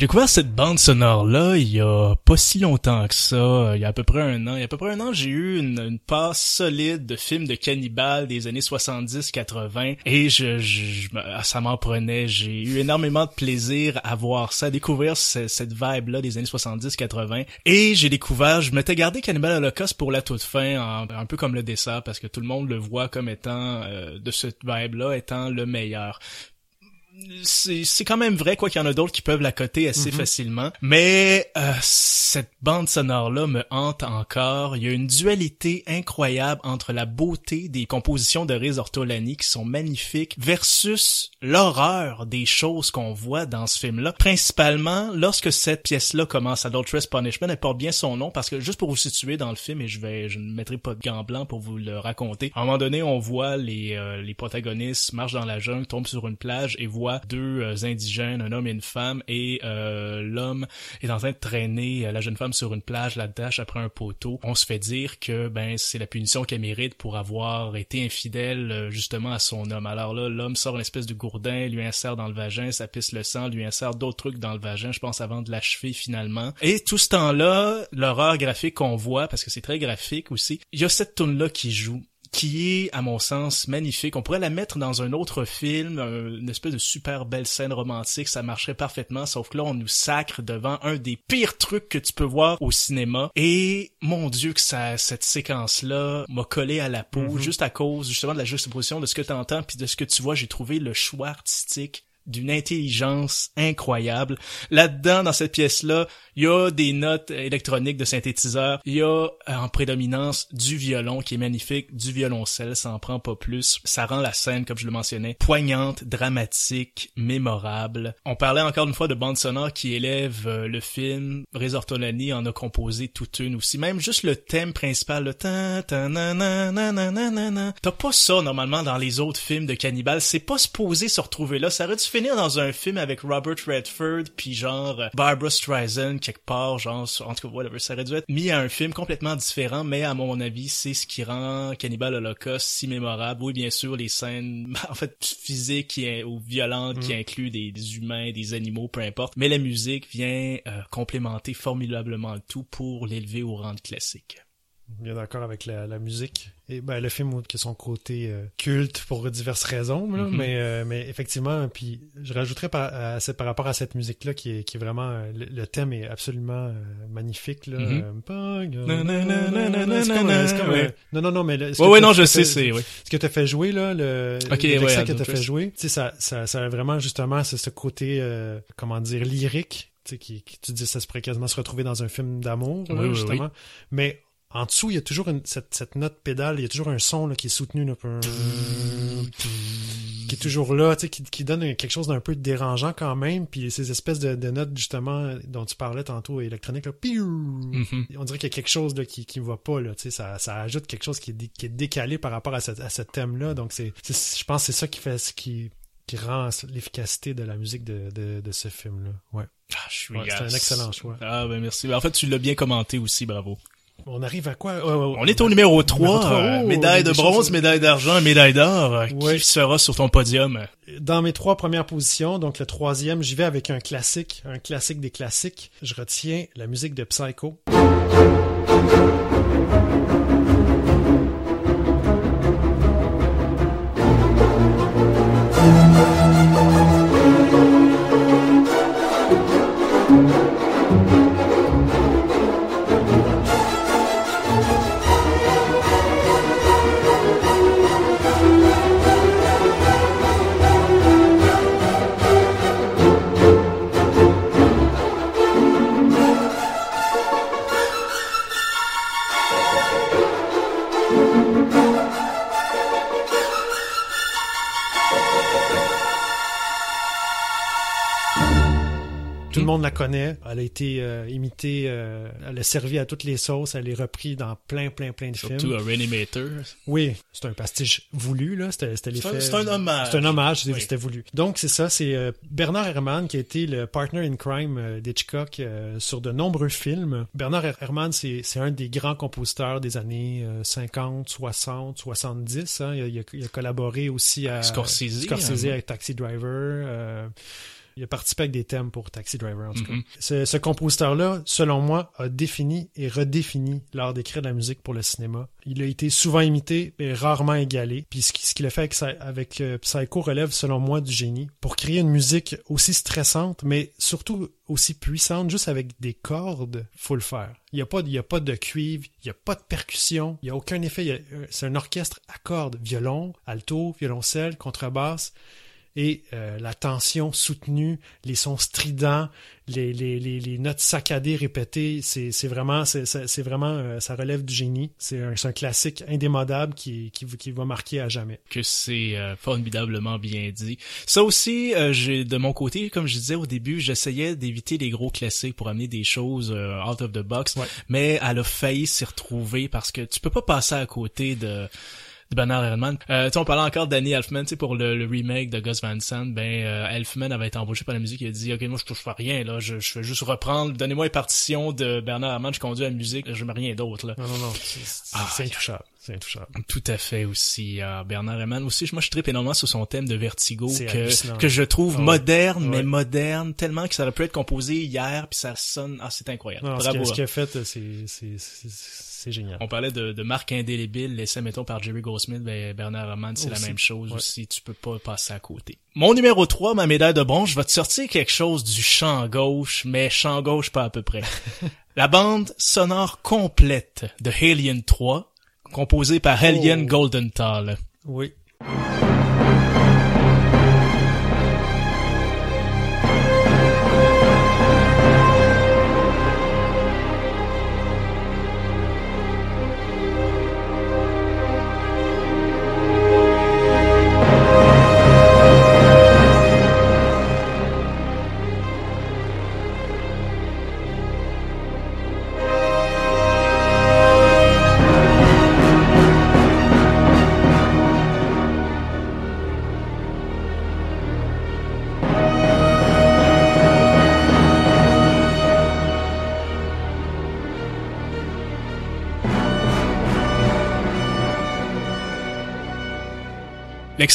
J'ai découvert cette bande sonore-là il y a pas si longtemps que ça, il y a à peu près un an. Il y a à peu près un an, j'ai eu une, une passe solide de films de cannibales des années 70-80 et je, je, ah, ça m'en prenait. J'ai eu énormément de plaisir à voir ça, à découvrir ce- cette vibe-là des années 70-80 et j'ai découvert, je m'étais gardé Cannibal Holocaust pour la toute fin, un peu comme le dessert parce que tout le monde le voit comme étant, euh, de cette vibe-là, étant le meilleur c'est quand même vrai quoi qu'il y en a d'autres qui peuvent la coter assez facilement. Mais euh, cette bande sonore là me hante encore. Il y a une dualité incroyable entre la beauté des compositions de Riz Ortolani qui sont magnifiques versus l'horreur des choses qu'on voit dans ce film là principalement lorsque cette pièce là commence Adulterous Punishment elle porte bien son nom parce que juste pour vous situer dans le film et je vais je ne mettrai pas de gants blancs pour vous le raconter à un moment donné on voit les euh, les protagonistes marchent dans la jungle tombent sur une plage et deux euh, indigènes un homme et une femme et euh, l'homme est en train de traîner euh, la jeune femme sur une plage la dash après un poteau. On se fait dire que ben c'est la punition qu'elle mérite pour avoir été infidèle justement à son homme. Alors là l'homme sort une espèce de gourdin lui insère dans le vagin ça pisse le sang lui insère d'autres trucs dans le vagin je pense avant de l'achever finalement. Et tout ce temps-là l'horreur graphique qu'on voit parce que c'est très graphique aussi il y a cette tune là qui joue qui est, à mon sens, magnifique. On pourrait la mettre dans un autre film, une espèce de super belle scène romantique, ça marcherait parfaitement, sauf que là, on nous sacre devant un des pires trucs que tu peux voir au cinéma. Et, mon dieu, que ça, cette séquence-là m'a collé à la peau, juste à cause, justement, de la juxtaposition de ce que tu entends puis de ce que tu vois. J'ai trouvé le choix artistique d'une intelligence incroyable. Là-dedans, dans cette pièce-là, il y a des notes électroniques de synthétiseur, il y a euh, en prédominance du violon qui est magnifique, du violoncelle, ça en prend pas plus. Ça rend la scène, comme je le mentionnais, poignante, dramatique, mémorable. On parlait encore une fois de bande sonore qui élève euh, le film. Reza Ortolani en a composé toute une aussi. Même juste le thème principal, le tan, tan, na, na, na, na, na, na. T'as pas ça normalement dans les autres films de cannibales. C'est pas supposé se retrouver là. Ça aurait dû finir dans un film avec Robert Redford puis genre euh, Barbara Streisand quelque part, genre en tout cas whatever. Ça aurait dû être mis à un film complètement différent, mais à mon avis, c'est ce qui rend Cannibal Holocaust si mémorable. Oui, bien sûr, les scènes en fait physiques ou violentes qui incluent des, des humains, des animaux, peu importe. Mais la musique vient euh, complémenter formidablement le tout pour l'élever au rang de classique. Bien d'accord avec la, la musique. Et ben le film qui a son côté euh, culte pour diverses raisons, là, Mhm. mais euh, mais effectivement, puis je rajouterais par, à par rapport à cette musique là qui est qui est vraiment euh, le, le thème est absolument euh, magnifique là. Euh, non non non mais t'as- non, je sais, c'est, oui. ce que fait jouer là, le, Ok, le ouais, l'extrait que fait jouer, tu sais ça ça ça a vraiment justement ce côté comment dire lyrique, qui, qui tu dis ça se pourrait quasiment se retrouver dans un film d'amour Oui, oui, justement, mais en dessous, il y a toujours une, cette, cette note pédale, il y a toujours un son là, qui est soutenu, là, qui est toujours là, tu sais, qui, qui donne quelque chose d'un peu dérangeant quand même, puis ces espèces de, de notes justement dont tu parlais tantôt électroniques, là, Mhm. on dirait qu'il y a quelque chose là, qui qui va pas là, tu sais, ça, ça ajoute quelque chose qui est, qui est décalé par rapport à, cette- à ce thème-là, donc c'est, je pense que c'est ça qui fait, ce qui qui rend l'efficacité de la musique de, de, de ce film-là. Ouais. Ah, je suis Ouais, c'est un excellent choix. Ah, ben merci. Ben, En fait, tu l'as bien commenté aussi, bravo. On arrive à quoi? Ouais, ouais, On est au numéro 3, Numéro trois. Oh, médaille de bronze, choses- médaille d'argent, médaille d'or. Euh, Ouais. Qui sera sur ton podium? Dans mes trois premières positions, donc le troisième, j'y vais avec un classique, un classique des classiques. Je retiens la musique de Psycho. Connaît. Elle a été euh, imitée, euh, elle a servi à toutes les sauces. Elle est reprise dans plein, plein, plein de Surtout films. Reanimator. Oui, c'est un pastiche voulu, là. C'était c'était C'est un- l'effet. c'est un hommage. C'est un hommage, Oui. c'était voulu. Donc, c'est ça, c'est euh, Bernard Herrmann qui a été le partner in crime euh, d'Hitchcock euh, sur de nombreux films. Bernard Her- Herrmann, c'est c'est un des grands compositeurs des années euh, 50, 60, 70. hein. Il, a, il a- il a collaboré aussi à Scorsese, Scorsese hein. avec Taxi Driver. Il a participé avec des thèmes pour Taxi Driver, en tout cas. Ce, ce compositeur-là, selon moi, a défini et redéfini l'art d'écrire de la musique pour le cinéma. Il a été souvent imité, mais rarement égalé. Puis ce qui- ce qu'il a fait avec, avec euh, Psycho relève, selon moi, du génie. Pour créer une musique aussi stressante, mais surtout aussi puissante, juste avec des cordes, faut le faire. Il n'y a, pas de- il y a pas de cuivre, il n'y a pas de percussion, il n'y a aucun effet. euh, C'est un orchestre à cordes, violon, alto, violoncelle, contrebasse et euh, la tension soutenue, les sons stridents, les, les, les, les notes saccadées répétées, c'est c'est vraiment c'est c'est- vraiment euh, ça relève du génie. C'est un, c'est un classique indémodable qui, qui qui va marquer à jamais. que c'est euh, formidablement bien dit. Ça aussi, euh, j'ai de mon côté, comme je disais au début, j'essayais d'éviter les gros classiques pour amener des choses euh, out of the box, Ouais. mais elle a failli s'y retrouver parce que tu peux pas passer à côté de de Bernard Herrmann. Euh, tu sais, on parlait encore Danny Elfman, tu sais, pour le, le remake de Gus Van Sant, ben euh, Elfman avait été embauché par la musique, il a dit, ok, moi je touche pas à rien là, je, je fais juste reprendre, donnez-moi les partitions de Bernard Herrmann, je conduis la musique, je mets rien d'autre là. Non non non, c'est Ah, c'est intouchable, c'est intouchable. Tout à fait aussi. euh, Bernard Herrmann aussi. Moi, je tripe énormément sur son thème de Vertigo que, que je trouve Ah moderne, Ouais. mais moderne tellement que ça aurait pu être composé hier puis ça sonne. Ah, c'est incroyable. Non, Bravo. ce hein. qu'il a fait, c'est c'est c'est c'est génial. On parlait de, de marque indélébile laissée, mettons, par Jerry Goldsmith, ben, Bernard Herrmann, c'est la même chose Ouais. aussi. Tu peux pas passer à côté. Mon numéro 3, ma médaille de bronze, je vais te sortir quelque chose du champ gauche, mais champ gauche pas à peu près. la bande sonore complète de Alien 3, composée par Alien Oh. Goldenthal. Oui.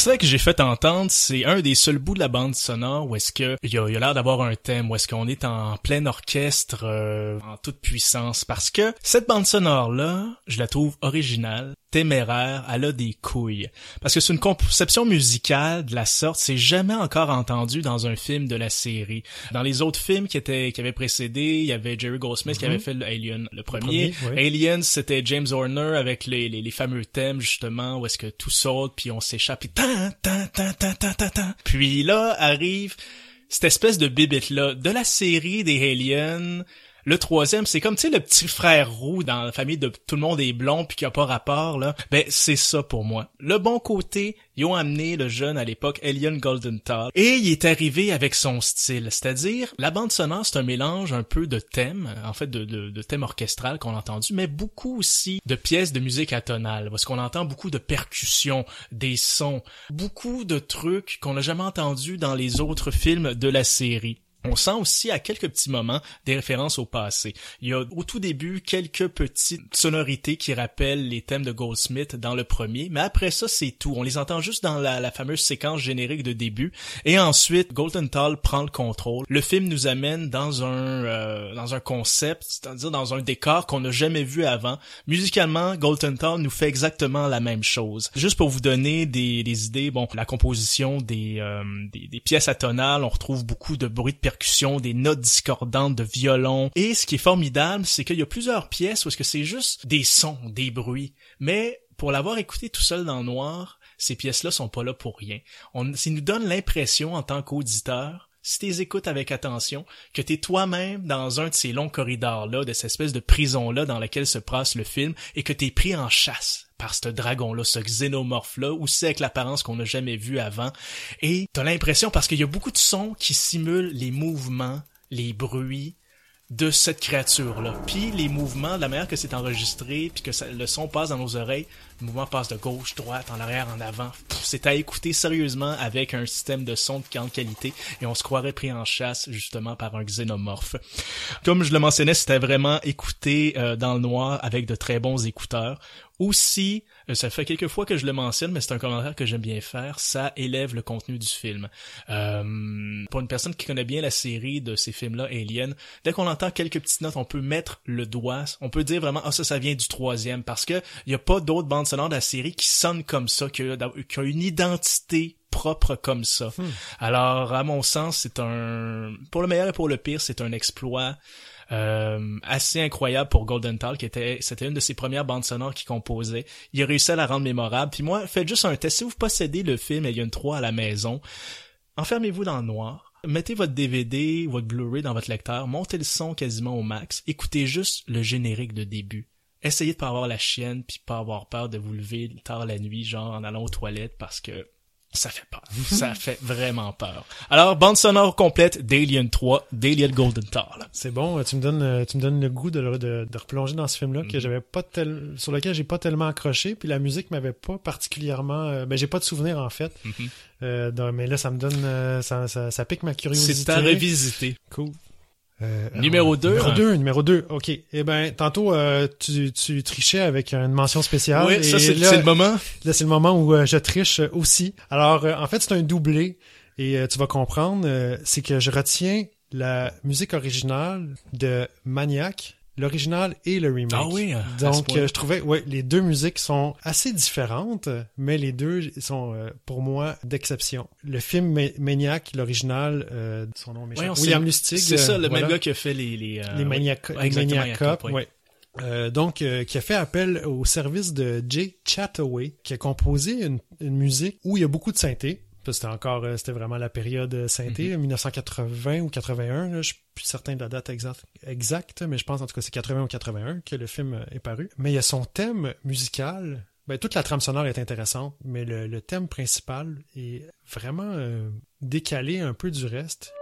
L'extrait que j'ai fait entendre, c'est un des seuls bouts de la bande sonore où est-ce que il y a, y a l'air d'avoir un thème, où est-ce qu'on est en plein orchestre, euh, en toute puissance, parce que cette bande sonore là, je la trouve originale, téméraire, elle a des couilles, parce que c'est une conception musicale de la sorte, c'est jamais encore entendu dans un film de la série. Dans les autres films qui étaient qui avaient précédé, il y avait Jerry Goldsmith qui avait fait le Alien le premier. premier, oui. Aliens, c'était James Horner avec les, les, les fameux thèmes justement où est-ce que tout saute puis on s'échappe puis tan tan tan tan tan tan tan. Puis là arrive cette espèce de bibite là de la série des Aliens. Le troisième, c'est comme, tu sais, le petit frère roux dans la famille de tout le monde est blond puis qui a pas rapport, là. Ben, c'est ça pour moi. Le bon côté, ils ont amené le jeune à l'époque, Elion Goldenthal, et il est arrivé avec son style. C'est-à-dire, la bande sonore, c'est un mélange un peu de thèmes, en fait, de, de, thèmes orchestrales qu'on a entendu, mais beaucoup aussi de pièces de musique atonale, parce qu'on entend beaucoup de percussions, des sons, beaucoup de trucs qu'on n'a jamais entendus dans les autres films de la série. On sent aussi à quelques petits moments des références au passé. Il y a au tout début quelques petites sonorités qui rappellent les thèmes de Goldsmith dans le premier, mais après ça c'est tout. On les entend juste dans la, la, fameuse séquence générique de début et ensuite Golden Tall prend le contrôle. Le film nous amène dans un euh, dans un concept, c'est-à-dire dans un décor qu'on n'a jamais vu avant. Musicalement, Golden Tall nous fait exactement la même chose. Juste pour vous donner des, idées, bon, la composition des, euh, des pièces atonales, on retrouve beaucoup de bruit de percussion des notes discordantes de violon. Et ce qui est formidable, c'est qu'il y a plusieurs pièces où est-ce que c'est juste des sons, des bruits. Mais pour l'avoir écouté tout seul dans le noir, ces pièces-là sont pas là pour rien. On, ça nous donne l'impression en tant qu'auditeur si tu écoutes avec attention, que tu es toi-même dans un de ces longs corridors-là, de cette espèce de prison-là dans laquelle se passe le film, et que tu es pris en chasse par ce dragon-là, ce xénomorphe-là, ou c'est avec l'apparence qu'on n'a jamais vu avant. Et t'as l'impression, parce qu'il y a beaucoup de sons qui simulent les mouvements, les bruits, de cette créature-là. Puis les mouvements, la manière que c'est enregistré, puis que ça, le son passe dans nos oreilles, le mouvement passe de gauche, droite, en arrière, en avant. C'est à écouter sérieusement avec un système de son de grande qualité et on se croirait pris en chasse justement par un xénomorphe. Comme je le mentionnais, c'était vraiment écouté euh, dans le noir avec de très bons écouteurs. Aussi, euh, ça fait quelques fois que je le mentionne, mais c'est un commentaire que j'aime bien faire, ça élève le contenu du film. Euh, pour une personne qui connaît bien la série de ces films-là, Alien, dès qu'on entend quelques petites notes, on peut mettre le doigt, on peut dire vraiment, ah ça, ça vient du troisième, parce que il y a pas d'autres bandes sonores de la série qui sonnent comme ça, qui a, qui a une identité propre comme ça. Hmm. Alors, à mon sens, c'est un, pour le meilleur et pour le pire, c'est un exploit euh, assez incroyable pour Golden Tall, qui était, c'était une de ses premières bandes sonores qu'il composait. Il a réussi à la rendre mémorable. Puis moi, faites juste un test. Si vous possédez le film Alien 3 à la maison, enfermez-vous dans le noir. Mettez votre DVD, votre Blu-ray dans votre lecteur, montez le son quasiment au max, écoutez juste le générique de début essayez de pas avoir la chienne puis pas avoir peur de vous lever tard la nuit genre en allant aux toilettes parce que ça fait peur. ça fait vraiment peur. Alors, bande sonore complète d'Alien 3, d'Alien Golden Tall. C'est bon, tu me donnes, tu me donnes le goût de, de, de replonger dans ce film-là que mhm. j'avais pas tel, sur lequel j'ai pas tellement accroché, puis la musique m'avait pas particulièrement, euh, ben j'ai pas de souvenir en fait. Mhm. euh, mais là, ça me donne, euh, ça, ça, ça, pique ma curiosité. C'est à revisiter. Cool. Euh, numéro 2. Numéro 2, numéro 2. OK. Eh ben, tantôt, euh, tu, tu trichais avec une mention spéciale. Oui, ça, c'est le moment. Là, c'est le moment où euh, je triche aussi. Alors, euh, en fait, c'est un doublé. Et tu vas comprendre, c'est que je retiens la musique originale de Maniac l'original et le remake. Ah oui. Donc je trouvais ouais les deux musiques sont assez différentes, mais les deux sont euh, pour moi d'exception. Le film Maniac, l'original, euh, son nom est William Lustig. C'est ça, le même gars qui a fait les les, euh, les Maniac, Maniac Cop, ouais. Euh, donc, qui a fait appel au service de Jay Chataway, qui a composé une, une musique où il y a beaucoup de synthé, c'était encore, euh, c'était vraiment la période euh, synthé, 1980 mhm. ou 81. Là, je suis plus certain de la date exacte, exacte, mais je pense en tout cas c'est 80 ou 81 que le film euh, est paru. Mais il y a son thème musical. Ben, toute la trame sonore est intéressante, mais le, thème principal est vraiment décalé un peu du reste.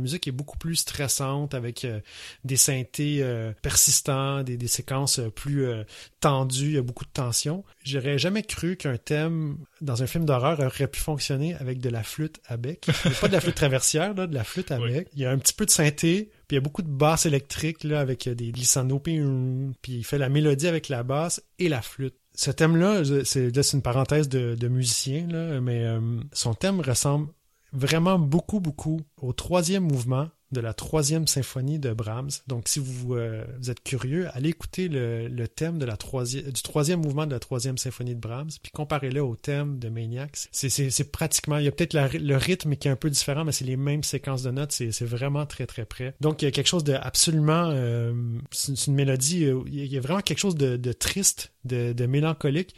Musique est beaucoup plus stressante avec euh, des synthés euh, persistants, des, des séquences euh, plus euh, tendues, il y a beaucoup de tension. J'aurais jamais cru qu'un thème dans un film d'horreur aurait pu fonctionner avec de la flûte à bec. Pas de la flûte traversière, là, de la flûte à Oui. bec. Il y a un petit peu de synthé, puis il y a beaucoup de basses électriques là, avec des glissando, puis puis il fait la mélodie avec la basse et la flûte. Ce thème-là, c'est une parenthèse de, de musicien, là, mais euh, son thème ressemble vraiment beaucoup, beaucoup au troisième mouvement de la troisième symphonie de Brahms. Donc, si vous, euh, vous êtes curieux, allez écouter le, le thème de la troisième, du troisième mouvement de la troisième symphonie de Brahms, puis comparez-le au thème de Maniac. C'est, pratiquement, il y a peut-être le rythme qui est un peu différent, mais c'est les mêmes séquences de notes. C'est, vraiment très, très près. Donc, il y a quelque chose de absolument, euh, c'est une mélodie, euh, il y a vraiment quelque chose de, de triste, de, de mélancolique.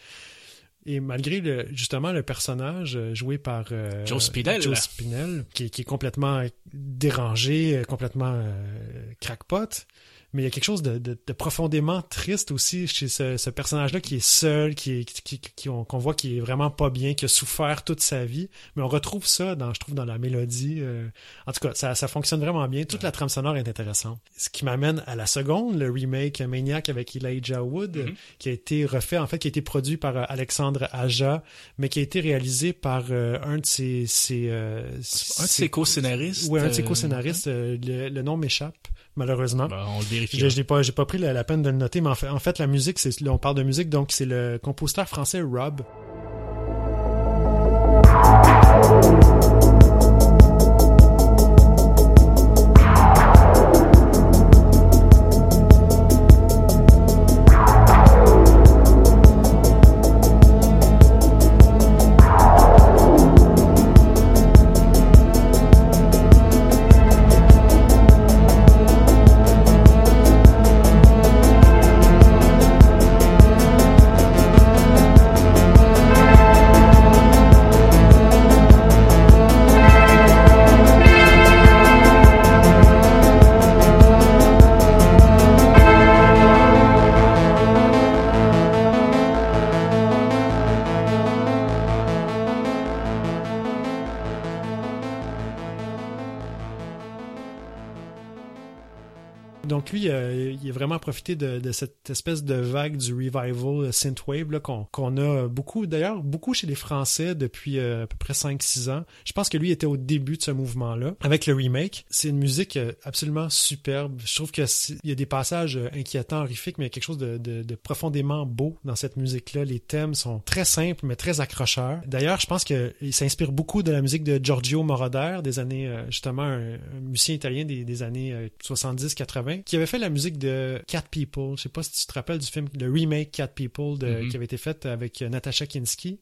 Et malgré le, justement le personnage euh, joué par euh, Joe Spinell. Joe Spinell, qui, qui est complètement dérangé, euh, complètement euh, crackpot, mais il y a quelque chose de, de- de profondément triste aussi chez ce, ce personnage-là qui est seul, qui est, qui, qui- qui- on- qu'on voit qui est vraiment pas bien, qui a souffert toute sa vie. Mais on retrouve ça, dans, je trouve, dans la mélodie. euh, En tout cas, ça, ça fonctionne vraiment bien. Toute la trame sonore est intéressante. Ce qui m'amène à la seconde, le remake Maniac avec Elijah Wood, Mhm. qui a été refait, en fait, qui a été produit par euh, Alexandre Aja, mais qui a été réalisé par euh, un de ses... ses, euh, Un de ses co-scénaristes. Oui, un de ses euh, co-scénaristes. le, le nom m'échappe, malheureusement. ben, on le vérifie. Je n'ai pas, j'ai pas pris la, la peine de le noter, mais en fait, en fait la musique, c'est, on parle de musique, donc c'est le compositeur français Rob. Profité de, cette espèce de vague du revival synthwave qu'on, qu'on a beaucoup, d'ailleurs beaucoup chez les Français depuis euh, à peu près 5-6 ans. Je pense que lui était au début de ce mouvement-là. Avec le remake, c'est une musique euh, absolument superbe. Je trouve que c'est- il y a des passages euh, inquiétants, horrifiques, mais il y a quelque chose de, profondément beau dans cette musique-là. Les thèmes sont très simples, mais très accrocheurs. D'ailleurs, je pense qu'il s'inspire beaucoup de la musique de Giorgio Moroder, des années, justement, un, musicien italien des, des années euh, 70-80, qui avait fait la musique de Cat People. Je sais pas si tu te rappelles du film, le remake Cat People de- Mhm. qui avait été fait avec euh, Natasha Kinski.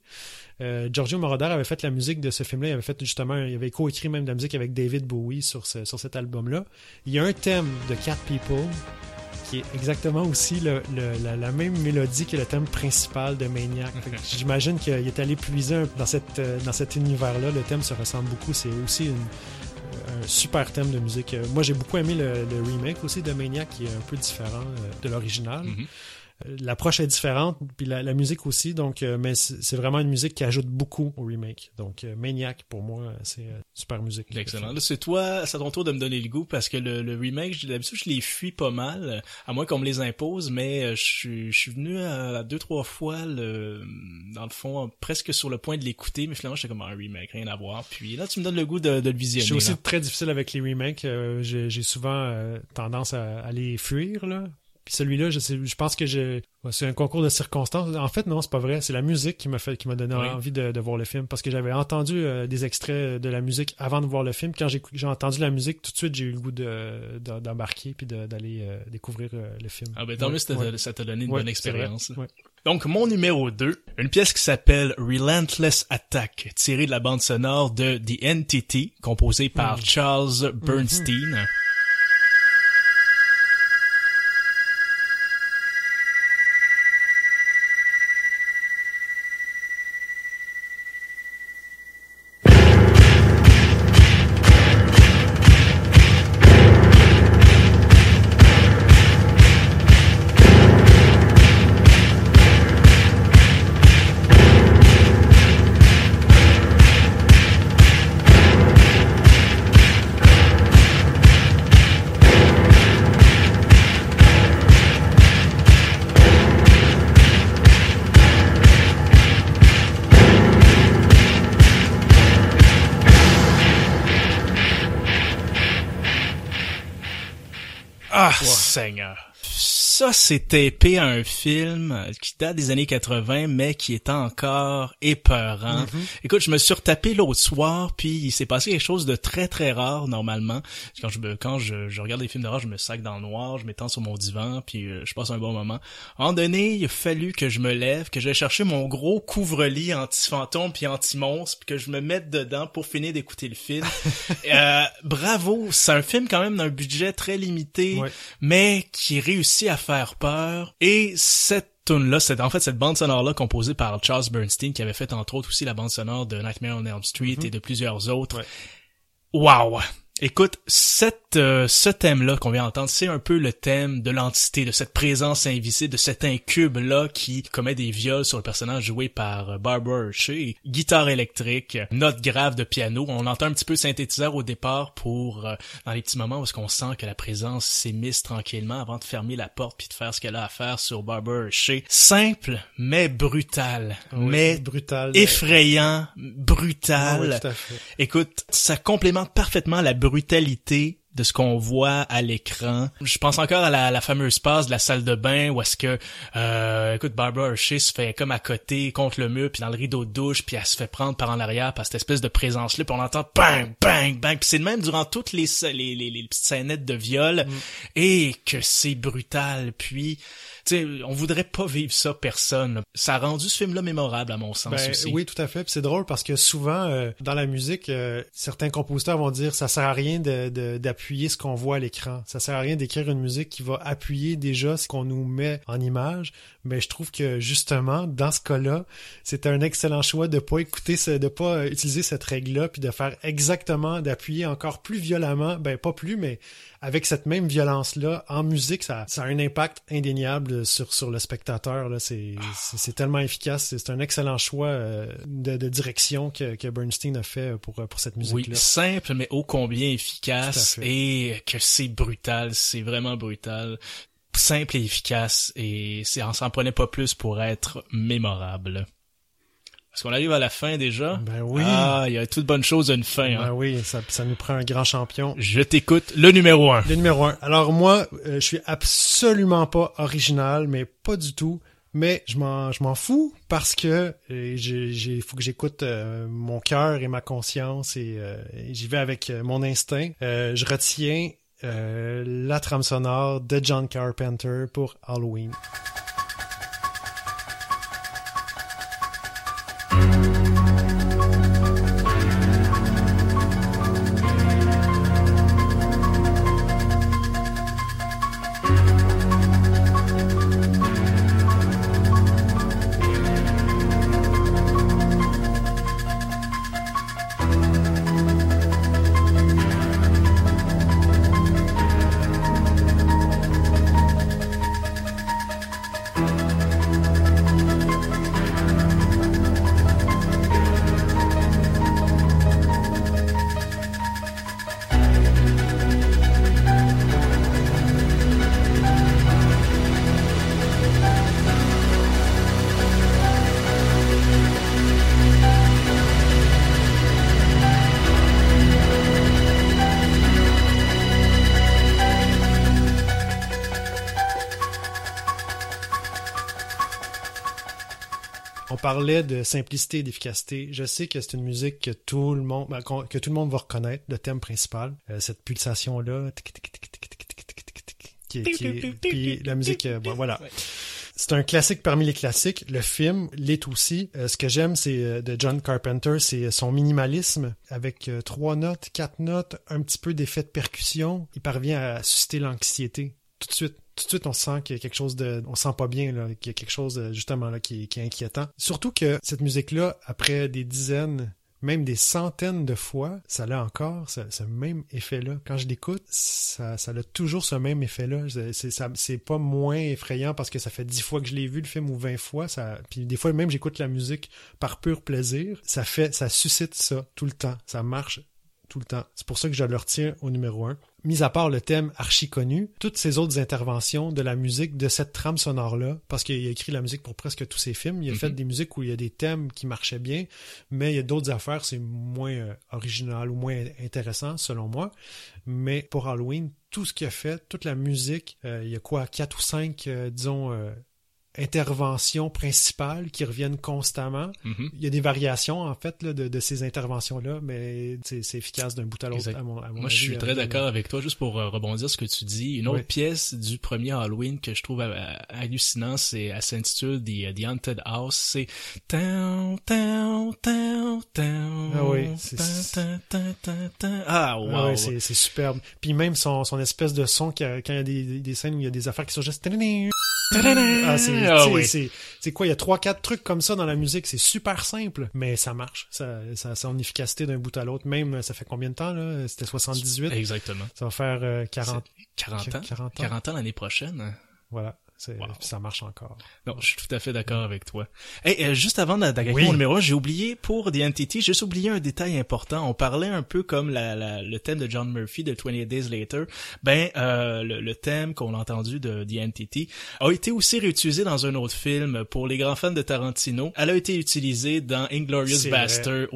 Euh, Giorgio Moroder avait fait la musique de ce film-là. Il avait fait justement, il avait coécrit même de la musique avec David Bowie sur, ce- sur cet album-là. Il y a un thème de Cat People qui est exactement aussi le- le- la, la même mélodie que le thème principal de Maniac. J'imagine qu'il est allé puiser un- dans, cette, euh, dans cet univers-là. Le thème se ressemble beaucoup. C'est aussi une- un super thème de musique. Euh, Moi, j'ai beaucoup aimé le, remake aussi de Maniac, qui est un peu différent euh, de l'original. Mhm. L'approche est différente, puis la, la musique aussi, donc, euh, mais c'est vraiment une musique qui ajoute beaucoup au remake. Donc, euh, Maniac, pour moi, c'est euh, super musique. Excellent. Là, c'est toi, c'est à ton tour de me donner le goût parce que le, le remake, d'habitude, je les fuis pas mal, à moins qu'on me les impose, mais euh, je suis, je suis venu à, deux, trois fois, le, dans le fond, presque sur le point de l'écouter, mais finalement, j'étais comme un remake, rien à voir. Puis là, tu me donnes le goût de, de le Je visionner. suis aussi là. très difficile avec les remakes. euh, j'ai j'ai souvent euh, tendance à, à les fuir, là. Puis celui-là, je, pense que j'ai- c'est un concours de circonstances. En fait, non, c'est pas vrai. C'est la musique qui m'a fait, qui m'a donné Oui. envie de, de voir le film, parce que j'avais entendu euh, des extraits de la musique avant de voir le film. Quand j'ai entendu la musique, tout de suite, j'ai eu le goût de de- d'embarquer puis d'aller euh, découvrir euh, le film. Ah ben tant mieux, ça t'a ouais. ça t'a donné une Ouais, bonne expérience. Ouais. Donc, mon numéro 2, une pièce qui s'appelle Relentless Attack, tirée de la bande sonore de The Entity, composée par Mm. Charles Bernstein. Ah, Seigneur. Ça, c'était épais à un film qui date des années 80, mais qui est encore épeurant. Écoute, je me suis retapé l'autre soir, puis il s'est passé quelque chose de très, très rare, normalement. Quand je, quand je, je regarde des films d'horreur, je me sac dans le noir, je m'étends sur mon divan, puis euh, je passe un bon moment. À un moment donné, il a fallu que je me lève, que j'aille chercher mon gros couvre-lit anti-fantôme puis anti-monstre, puis que je me mette dedans pour finir d'écouter le film. Euh, bravo, c'est un film quand même d'un budget très limité, Ouais. mais qui réussit à faire peur. Et cette tune là c'est en fait cette bande sonore là composée par Charles Bernstein qui avait fait entre autres aussi la bande sonore de Nightmare on Elm Street et de plusieurs autres. Ouais. Wow. Écoute, cette, euh, ce thème-là qu'on vient d'entendre, c'est un peu le thème de l'entité, de cette présence invisible, de cet incube-là qui commet des viols sur le personnage joué par euh, Barbara Hershey. Guitare électrique, note grave de piano. On entend un petit peu synthétiseur au départ pour, euh, dans les petits moments où est-ce qu'on sent que la présence s'émisse tranquillement avant de fermer la porte puis de faire ce qu'elle a à faire sur Barbara Hershey. Simple, mais brutal. Oui, mais brutal. effrayant, Ah brutal. oui, tout à fait. Écoute, ça complémente parfaitement la brutalité de ce qu'on voit à l'écran. Je pense encore à la, la fameuse passe de la salle de bain où est-ce que, euh, écoute, Barbara Hershey se fait comme à côté contre le mur puis dans le rideau de douche puis elle se fait prendre par en arrière par cette espèce de présence-là puis on entend bang, bang, bang puis c'est le même durant toutes les, les, les, les petites scénettes de viol et que c'est brutal puis sais, on voudrait pas vivre ça personne. là. Ça a rendu ce film-là mémorable à mon sens Ben, aussi. oui, tout à fait. C'est drôle parce que souvent, euh, dans la musique, euh, certains compositeurs vont dire ça sert à rien de- de- d'appuyer ce qu'on voit à l'écran. Ça sert à rien d'écrire une musique qui va appuyer déjà ce qu'on nous met en image. Mais je trouve que justement, dans ce cas-là, c'est un excellent choix de pas écouter, ce, de pas utiliser cette règle-là, puis de faire exactement, d'appuyer encore plus violemment, ben pas plus, mais avec cette même violence-là, en musique, ça, ça a un impact indéniable sur, sur le spectateur. Là. C'est, c'est, c'est tellement efficace. C'est, c'est un excellent choix euh, de, de direction que, que Bernstein a fait pour, pour cette Oui, musique-là. simple, mais ô combien efficace et que c'est brutal, c'est vraiment brutal. Simple et efficace et c'est, on s'en prenait pas plus pour être mémorable. Est-ce qu'on arrive à la fin déjà? Ben oui. Ah, il y a toute bonne chose à une fin. Ben hein. oui, ça, ça nous prend un grand champion. Je t'écoute, le numéro un. Le numéro un. Alors moi, euh, je suis absolument pas original, mais pas du tout. Mais je m'en je m'en fous parce que euh, j'ai faut que j'écoute euh, mon cœur et ma conscience et, euh, et j'y vais avec euh, mon instinct. Euh, je retiens euh, la trame sonore de John Carpenter pour Halloween. De simplicité et d'efficacité. Je sais que c'est une musique que tout le monde ben, que tout le monde va reconnaître, le thème principal, euh, cette pulsation là, qui, est- qui est- puis la musique, euh, bon, voilà. C'est un classique parmi les classiques. Le film l'est aussi. Euh, ce que j'aime, c'est euh, de John Carpenter, c'est son minimalisme avec euh, trois notes, quatre notes, un petit peu d'effet de percussion. Il parvient à susciter l'anxiété tout de suite. Tout de suite, on sent qu'il y a quelque chose de, on sent pas bien qu'il y a quelque chose euh, justement là qui est, qui est inquiétant. Surtout que cette musique-là, après des dizaines, même des centaines de fois, ça a encore ce, même effet-là. Quand je l'écoute, ça, a toujours ce même effet-là. C'est, pas moins effrayant parce que ça fait dix fois que je l'ai vu le film ou vingt fois. Puis des fois même j'écoute la musique par pur plaisir. Ça fait, ça suscite ça tout le temps. Ça marche tout le temps. C'est pour ça que je le retiens au numéro un. Mis à part le thème archi connu, toutes ces autres interventions de la musique de cette trame sonore-là, parce qu'il a écrit la musique pour presque tous ses films, il a Mhm. fait des musiques où il y a des thèmes qui marchaient bien, mais il y a d'autres affaires, c'est moins euh, original ou moins intéressant, selon moi. Mais pour Halloween, tout ce qu'il a fait, toute la musique, euh, il y a quoi, quatre ou cinq, euh, disons, euh, interventions principales qui reviennent constamment. Mhm. Il y a des variations, en fait, là, de, de ces interventions-là, mais c'est efficace d'un bout à l'autre, à mon, à mon Moi, avis. je suis Euh, très d'accord avec toi. Juste pour euh, rebondir sur ce que tu dis, une autre Oui. pièce du premier Halloween que je trouve euh, hallucinant, c'est elle s'intitule The, The Haunted House. C'est Ah oui, tan. Ah, wow. Ah ouais, c'est c'est superbe. Puis même son, son espèce de son quand il y a des, des scènes où il y a des affaires qui sont juste ah, c'est Ah oui. c'est c'est quoi? Il y a trois quatre trucs comme ça dans la musique, c'est super simple, mais ça marche. Ça ça son efficacité d'un bout à l'autre. Même ça fait combien de temps là? C'était 78. Exactement. Ça va faire euh, 40 40 ans. 40 ans. 40 ans l'année prochaine. voilà, Wow. ça marche encore. Non, je suis tout à fait d'accord avec toi. Hey, euh, juste avant d'a- d'attaquer Oui. mon numéro, j'ai oublié pour The Entity, j'ai juste oublié un détail important. On parlait un peu comme la, la- le thème de John Murphy de 28 Days Later. Ben, euh, le, le thème qu'on a entendu de The Entity a été aussi réutilisé dans un autre film. Pour les grands fans de Tarantino, elle a été utilisée dans Inglorious Bastard.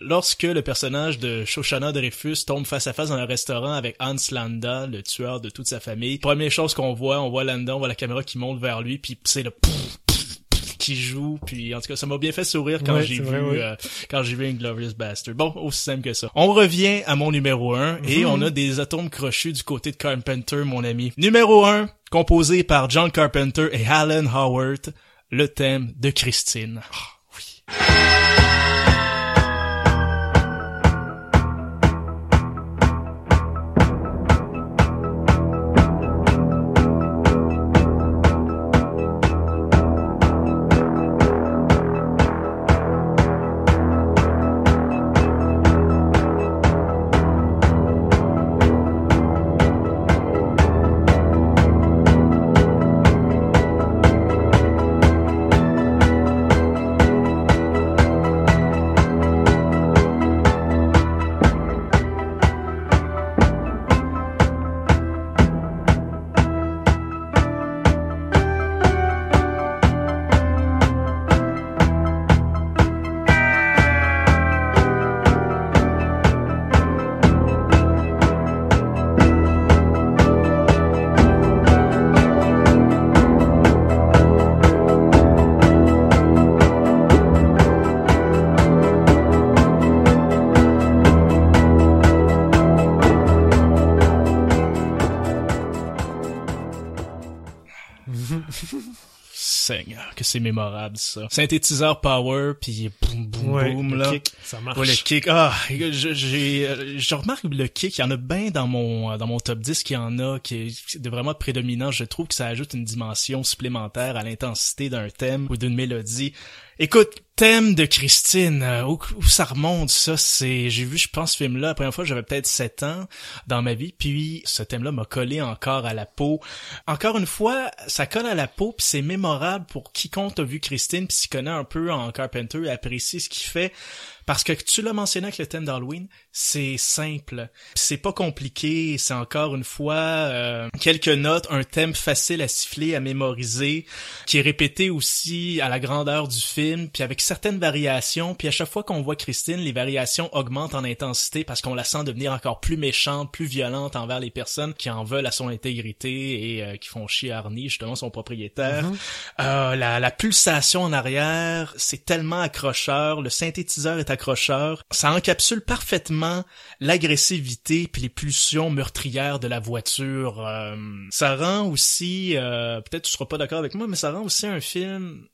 lorsque le personnage de Shoshana Dreyfus tombe face à face dans un restaurant avec Hans Landa, le tueur de toute sa famille. Première chose qu'on voit, on voit Landa, on voit la caméra qui monte vers lui, puis c'est le pouf, pouf, pouf qui joue, puis en tout cas, ça m'a bien fait sourire quand Ouais, j'ai vu vrai, euh, quand j'ai vu Inglorious Bastard. Bon, aussi simple que ça. On revient à mon numéro 1 Mhm. et on a des atomes crochus du côté de Carpenter, mon ami. Numéro 1, composé par John Carpenter et Alan Howard, le thème de Christine. Ah, oui. Mémorable ça. Synthétiseur power puis boum boum Ouais, boum là. kick, ça marche. Ouais, le kick. Ah, je, j'ai, euh, je remarque le kick, il y en a bien dans mon, dans mon top 10 qu'il y en a qui est de vraiment prédominant. Je trouve que ça ajoute une dimension supplémentaire à l'intensité d'un thème ou d'une mélodie. Écoute, thème de Christine, euh, où, où ça remonte, ça, c'est, j'ai vu, je pense, ce film-là, la première fois, j'avais peut-être 7 ans dans ma vie, puis ce thème-là m'a collé encore à la peau. Encore une fois, ça colle à la peau, puis c'est mémorable pour quiconque a vu Christine, puis s'y connaît un peu en Carpenter et apprécie ce qu'il fait. Parce que tu l'as mentionné avec le thème d'Halloween, c'est simple, c'est pas compliqué, c'est encore une fois euh, quelques notes, un thème facile à siffler, à mémoriser, qui est répété aussi à la grandeur du film, puis avec certaines variations, puis à chaque fois qu'on voit Christine, les variations augmentent en intensité parce qu'on la sent devenir encore plus méchante, plus violente envers les personnes qui en veulent à son intégrité et euh, qui font chier Arnie, justement son propriétaire. Euh, la, la pulsation en arrière, c'est tellement accrocheur, le synthétiseur est accrocheur, ça encapsule parfaitement l'agressivité puis les pulsions meurtrières de la voiture. Euh, ça rend aussi, euh, peut-être tu seras pas d'accord avec moi, mais ça rend aussi un film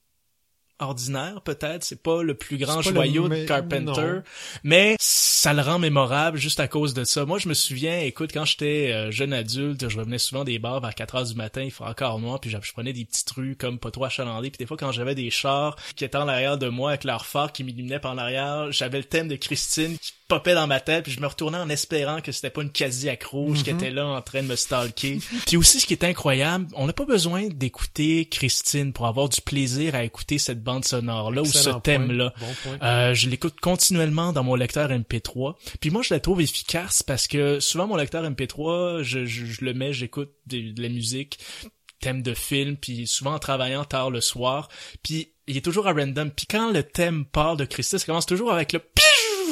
ordinaire peut-être, c'est pas le plus grand joyau de Carpenter, non. mais ça le rend mémorable juste à cause de ça. Moi, je me souviens, écoute, quand j'étais euh, jeune adulte, je revenais souvent des bars vers 4 heures du matin, il ferait encore noir, puis je, prenais des petites rues comme pas trop achalandées, puis des fois quand j'avais des chars qui étaient en arrière de moi avec leur phare qui m'illuminait par en arrière, j'avais le thème de Christine qui popait dans ma tête, puis je me retournais en espérant que c'était pas une Cadillac rouge qui était là en train de me stalker. puis aussi, ce qui est incroyable, on n'a pas besoin d'écouter Christine pour avoir du plaisir à écouter cette bande sonore-là ou ce thème-là. Bon. Euh, je l'écoute continuellement dans mon lecteur MP3. Puis moi, je la trouve efficace parce que souvent, mon lecteur MP3, je, je, je le mets, j'écoute de, de la musique, thème de film, puis souvent en travaillant tard le soir. Puis il est toujours à random. Puis quand le thème part de Christine, ça commence toujours avec le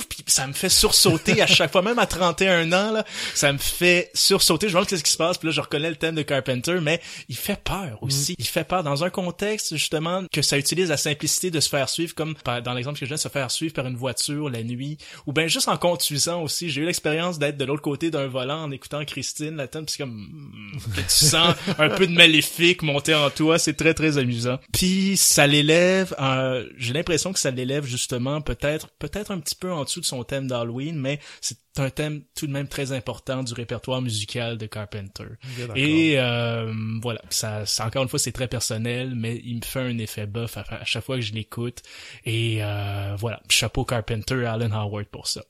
puis ça me fait sursauter à chaque fois, même à 31 ans, là, ça me fait sursauter. Je vois qu'est-ce qui se passe, puis là, je reconnais le thème de Carpenter, mais il fait peur aussi. Il fait peur dans un contexte, justement, que ça utilise la simplicité de se faire suivre, comme par- dans l'exemple que je donne, se faire suivre par une voiture la nuit, ou bien juste en conduisant aussi. J'ai eu l'expérience d'être de l'autre côté d'un volant en écoutant Christine, la thème, puis comme, hmm, tu sens un peu de maléfique monter en toi, c'est très, très amusant. Puis ça l'élève, euh, j'ai l'impression que ça l'élève justement peut-être, peut-être un petit peu en dessous de son thème d'Halloween, mais c'est un thème tout de même très important du répertoire musical de Carpenter. Et euh, voilà, ça, ça, encore une fois, c'est très personnel, mais il me fait un effet bof à, à chaque fois que je l'écoute. Et euh, voilà, chapeau Carpenter, Alan Howard pour ça.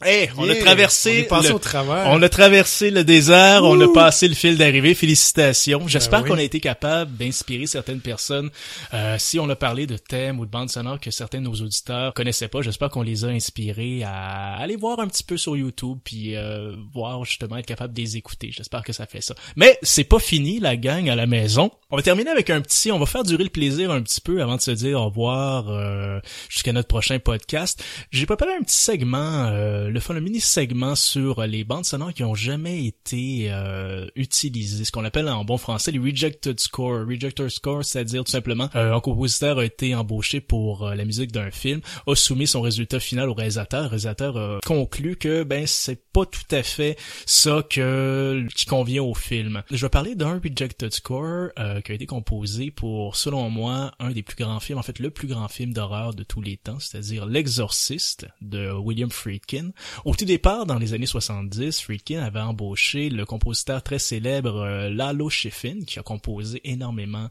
Hey, on a traversé on le- au on a traversé le désert, on a passé le fil d'arrivée. Félicitations. J'espère Ben oui. qu'on a été capable d'inspirer certaines personnes. Euh, si on a parlé de thèmes ou de bandes sonores que certains de nos auditeurs connaissaient pas, j'espère qu'on les a inspirés à aller voir un petit peu sur YouTube puis euh, voir justement être capable de les écouter. J'espère que ça fait ça. Mais c'est pas fini la gang à la maison. On va terminer avec un petit, on va faire durer le plaisir un petit peu avant de se dire au revoir euh, jusqu'à notre prochain podcast. J'ai préparé un petit segment, euh, le fun, un mini segment sur les bandes sonores qui ont jamais été euh, utilisées, ce qu'on appelle en bon français les rejected score. Rejected score, c'est-à-dire tout simplement euh, un compositeur a été embauché pour euh, la musique d'un film, a soumis son résultat final au réalisateur. Le réalisateur a conclu que ben c'est pas tout à fait ça que qui convient au film. Je vais parler d'un rejected score euh, qui a été composé pour, selon moi, un des plus grands films, en fait le plus grand film d'horreur de tous les temps, c'est-à-dire L'Exorciste de William Friedkin. Au tout départ, dans les années 70, Friedkin avait embauché le compositeur très célèbre euh, Lalo Schifrin, qui a composé énormément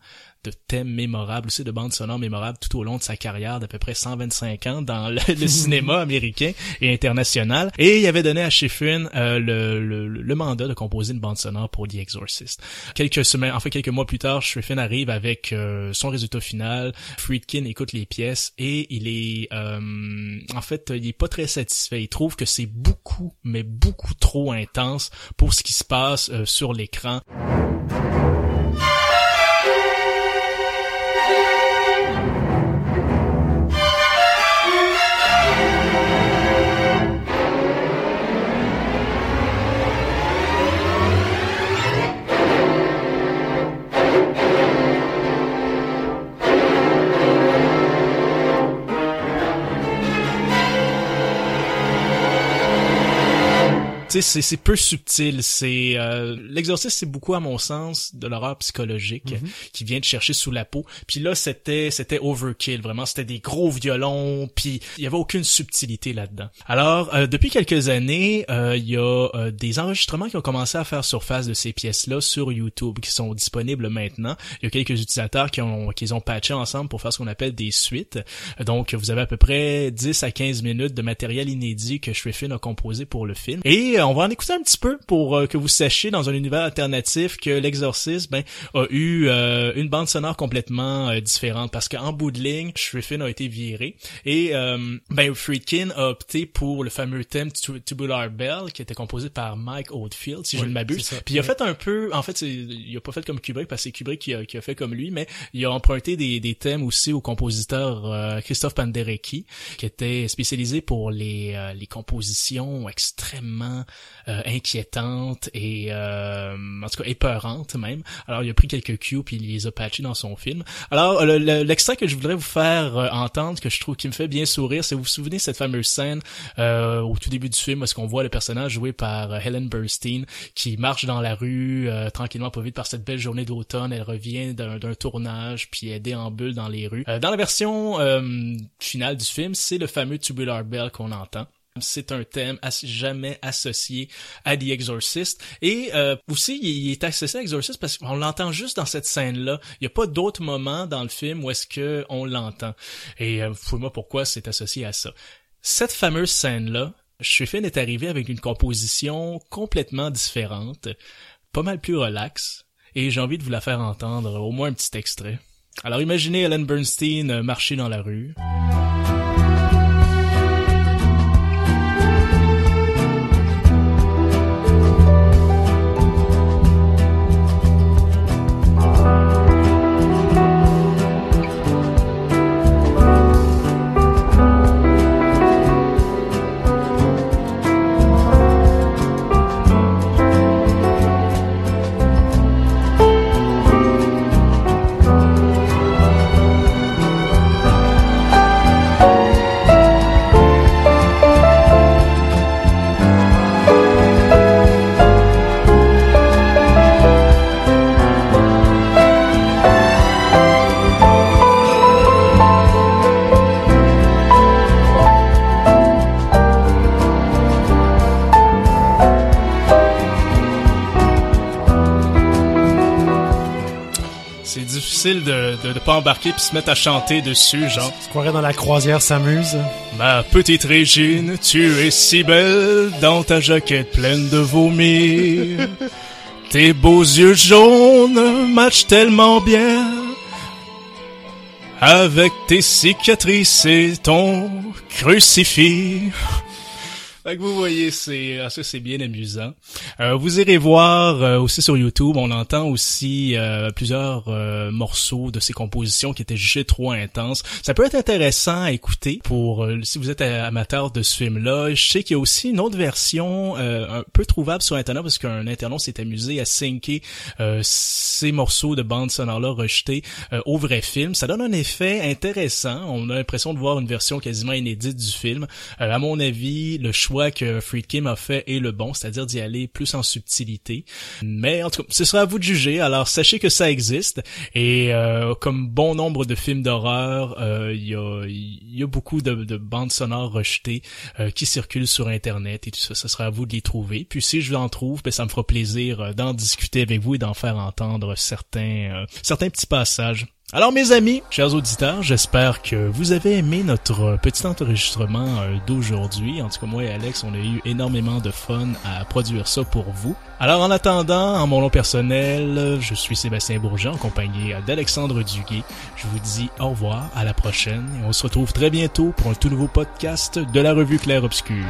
de thèmes mémorables, aussi de bandes sonores mémorables tout au long de sa carrière d'à peu près 125 ans dans le, le cinéma américain et international. Et il avait donné à Schifrin euh, le, le, le mandat de composer une bande sonore pour The Exorcist. Quelques semaines, en fait quelques mois plus tard, Schifrin arrive avec euh, son résultat final. Friedkin écoute les pièces et il est, euh, en fait, il est pas très satisfait. Il trouve que c'est beaucoup, mais beaucoup trop intense pour ce qui se passe euh, sur l'écran. Sais, c'est c'est peu subtil. C'est euh, l'exorcisme, c'est beaucoup à mon sens de l'horreur psychologique qui vient de chercher sous la peau. Puis là, c'était c'était overkill. Vraiment, c'était des gros violons. Puis il y avait aucune subtilité là-dedans. Alors, euh, depuis quelques années, euh, il y a euh, des enregistrements qui ont commencé à faire surface de ces pièces-là sur YouTube, qui sont disponibles maintenant. Il y a quelques utilisateurs qui ont qui les ont patchés ensemble pour faire ce qu'on appelle des suites. Donc, vous avez à peu près 10 à 15 minutes de matériel inédit que Schriffin a composé pour le film. Et euh, on va en écouter un petit peu pour euh, que vous sachiez dans un univers alternatif que l'exorcisme ben, a eu euh, une bande sonore complètement euh, différente parce qu'en bout de ligne, Schriffin a été viré et euh, ben Friedkin a opté pour le fameux thème Tu- Tubular Bell qui était composé par Mike Oldfield si je ne m'abuse. Puis il a fait un peu, en fait, il a pas fait comme Kubrick parce que c'est Kubrick qui a, qui a fait comme lui, mais il a emprunté des, des thèmes aussi au compositeur Christophe Penderecki, qui était spécialisé pour les, euh, les compositions extrêmement euh, inquiétantes et euh, en tout cas épeurantes même. Alors il a pris quelques cues puis il les a patchés dans son film. Alors le- le- l'extrait que je voudrais vous faire euh, entendre, que je trouve qui me fait bien sourire, c'est vous vous souvenez cette fameuse scène euh, au tout début du film où est-ce qu'on voit le personnage joué par euh, Helen Burstyn qui marche dans la rue tranquillement pas vite par cette belle journée d'automne. Elle revient d'un tournage puis elle déambule dans les rues. Dans la version finale du film, c'est le fameux Tubular Bell qu'on entend. C'est un thème jamais associé à The Exorcist. Et euh, aussi, il est associé à Exorcist parce qu'on l'entend juste dans cette scène-là. Il n'y a pas d'autres moments dans le film où est-ce que on l'entend. Et euh, fouille-moi pourquoi c'est associé à ça. Cette fameuse scène-là, Schifrin est arrivé avec une composition complètement différente, pas mal plus relaxe, et j'ai envie de vous la faire entendre, au moins un petit extrait. Alors imaginez Ellen Bernstein marcher dans la rue. Pas embarquer puis se mettre à chanter dessus, genre. Tu croirais dans la croisière s'amuse? Ma petite Régine, tu es si belle dans ta jaquette pleine de vomi. Tes beaux yeux jaunes matchent tellement bien avec tes cicatrices et ton crucifix. Fait vous voyez, c'est ah, ça c'est bien amusant. Euh, vous irez voir euh, aussi sur YouTube, on entend aussi euh, plusieurs euh, morceaux de ces compositions qui étaient jugées trop intenses. Ça peut être intéressant à écouter pour euh, si vous êtes amateur de ce film-là. Je sais qu'il y a aussi une autre version un peu trouvable sur internet parce qu'un internaute s'est amusé à syncer ces morceaux de bande sonore-là rejetés au vrai film. Ça donne un effet intéressant. On a l'impression de voir une version quasiment inédite du film. à mon avis, le choix que a fait est le bon, c'est-à-dire d'y aller plus en subtilité. Mais en tout cas, ce sera à vous de juger. Alors sachez que ça existe et euh, comme bon nombre de films d'horreur, euh, il y, a, beaucoup de, de bandes sonores rejetées euh, qui circulent sur Internet et tout ça. Ce sera à vous de les trouver. Puis si je en trouve, ben, ça me fera plaisir d'en discuter avec vous et d'en faire entendre certains certains petits passages. Alors mes amis, chers auditeurs, j'espère que vous avez aimé notre petit enregistrement euh, d'aujourd'hui. En tout cas, moi et Alex, on a eu énormément de fun à produire ça pour vous. Alors en attendant, en mon nom personnel, je suis Sébastien Bourgeon, en compagnie d'Alexandre Duguay. Je vous dis au revoir, à la prochaine, et on se retrouve très bientôt pour un tout nouveau podcast de la revue Claire Obscure.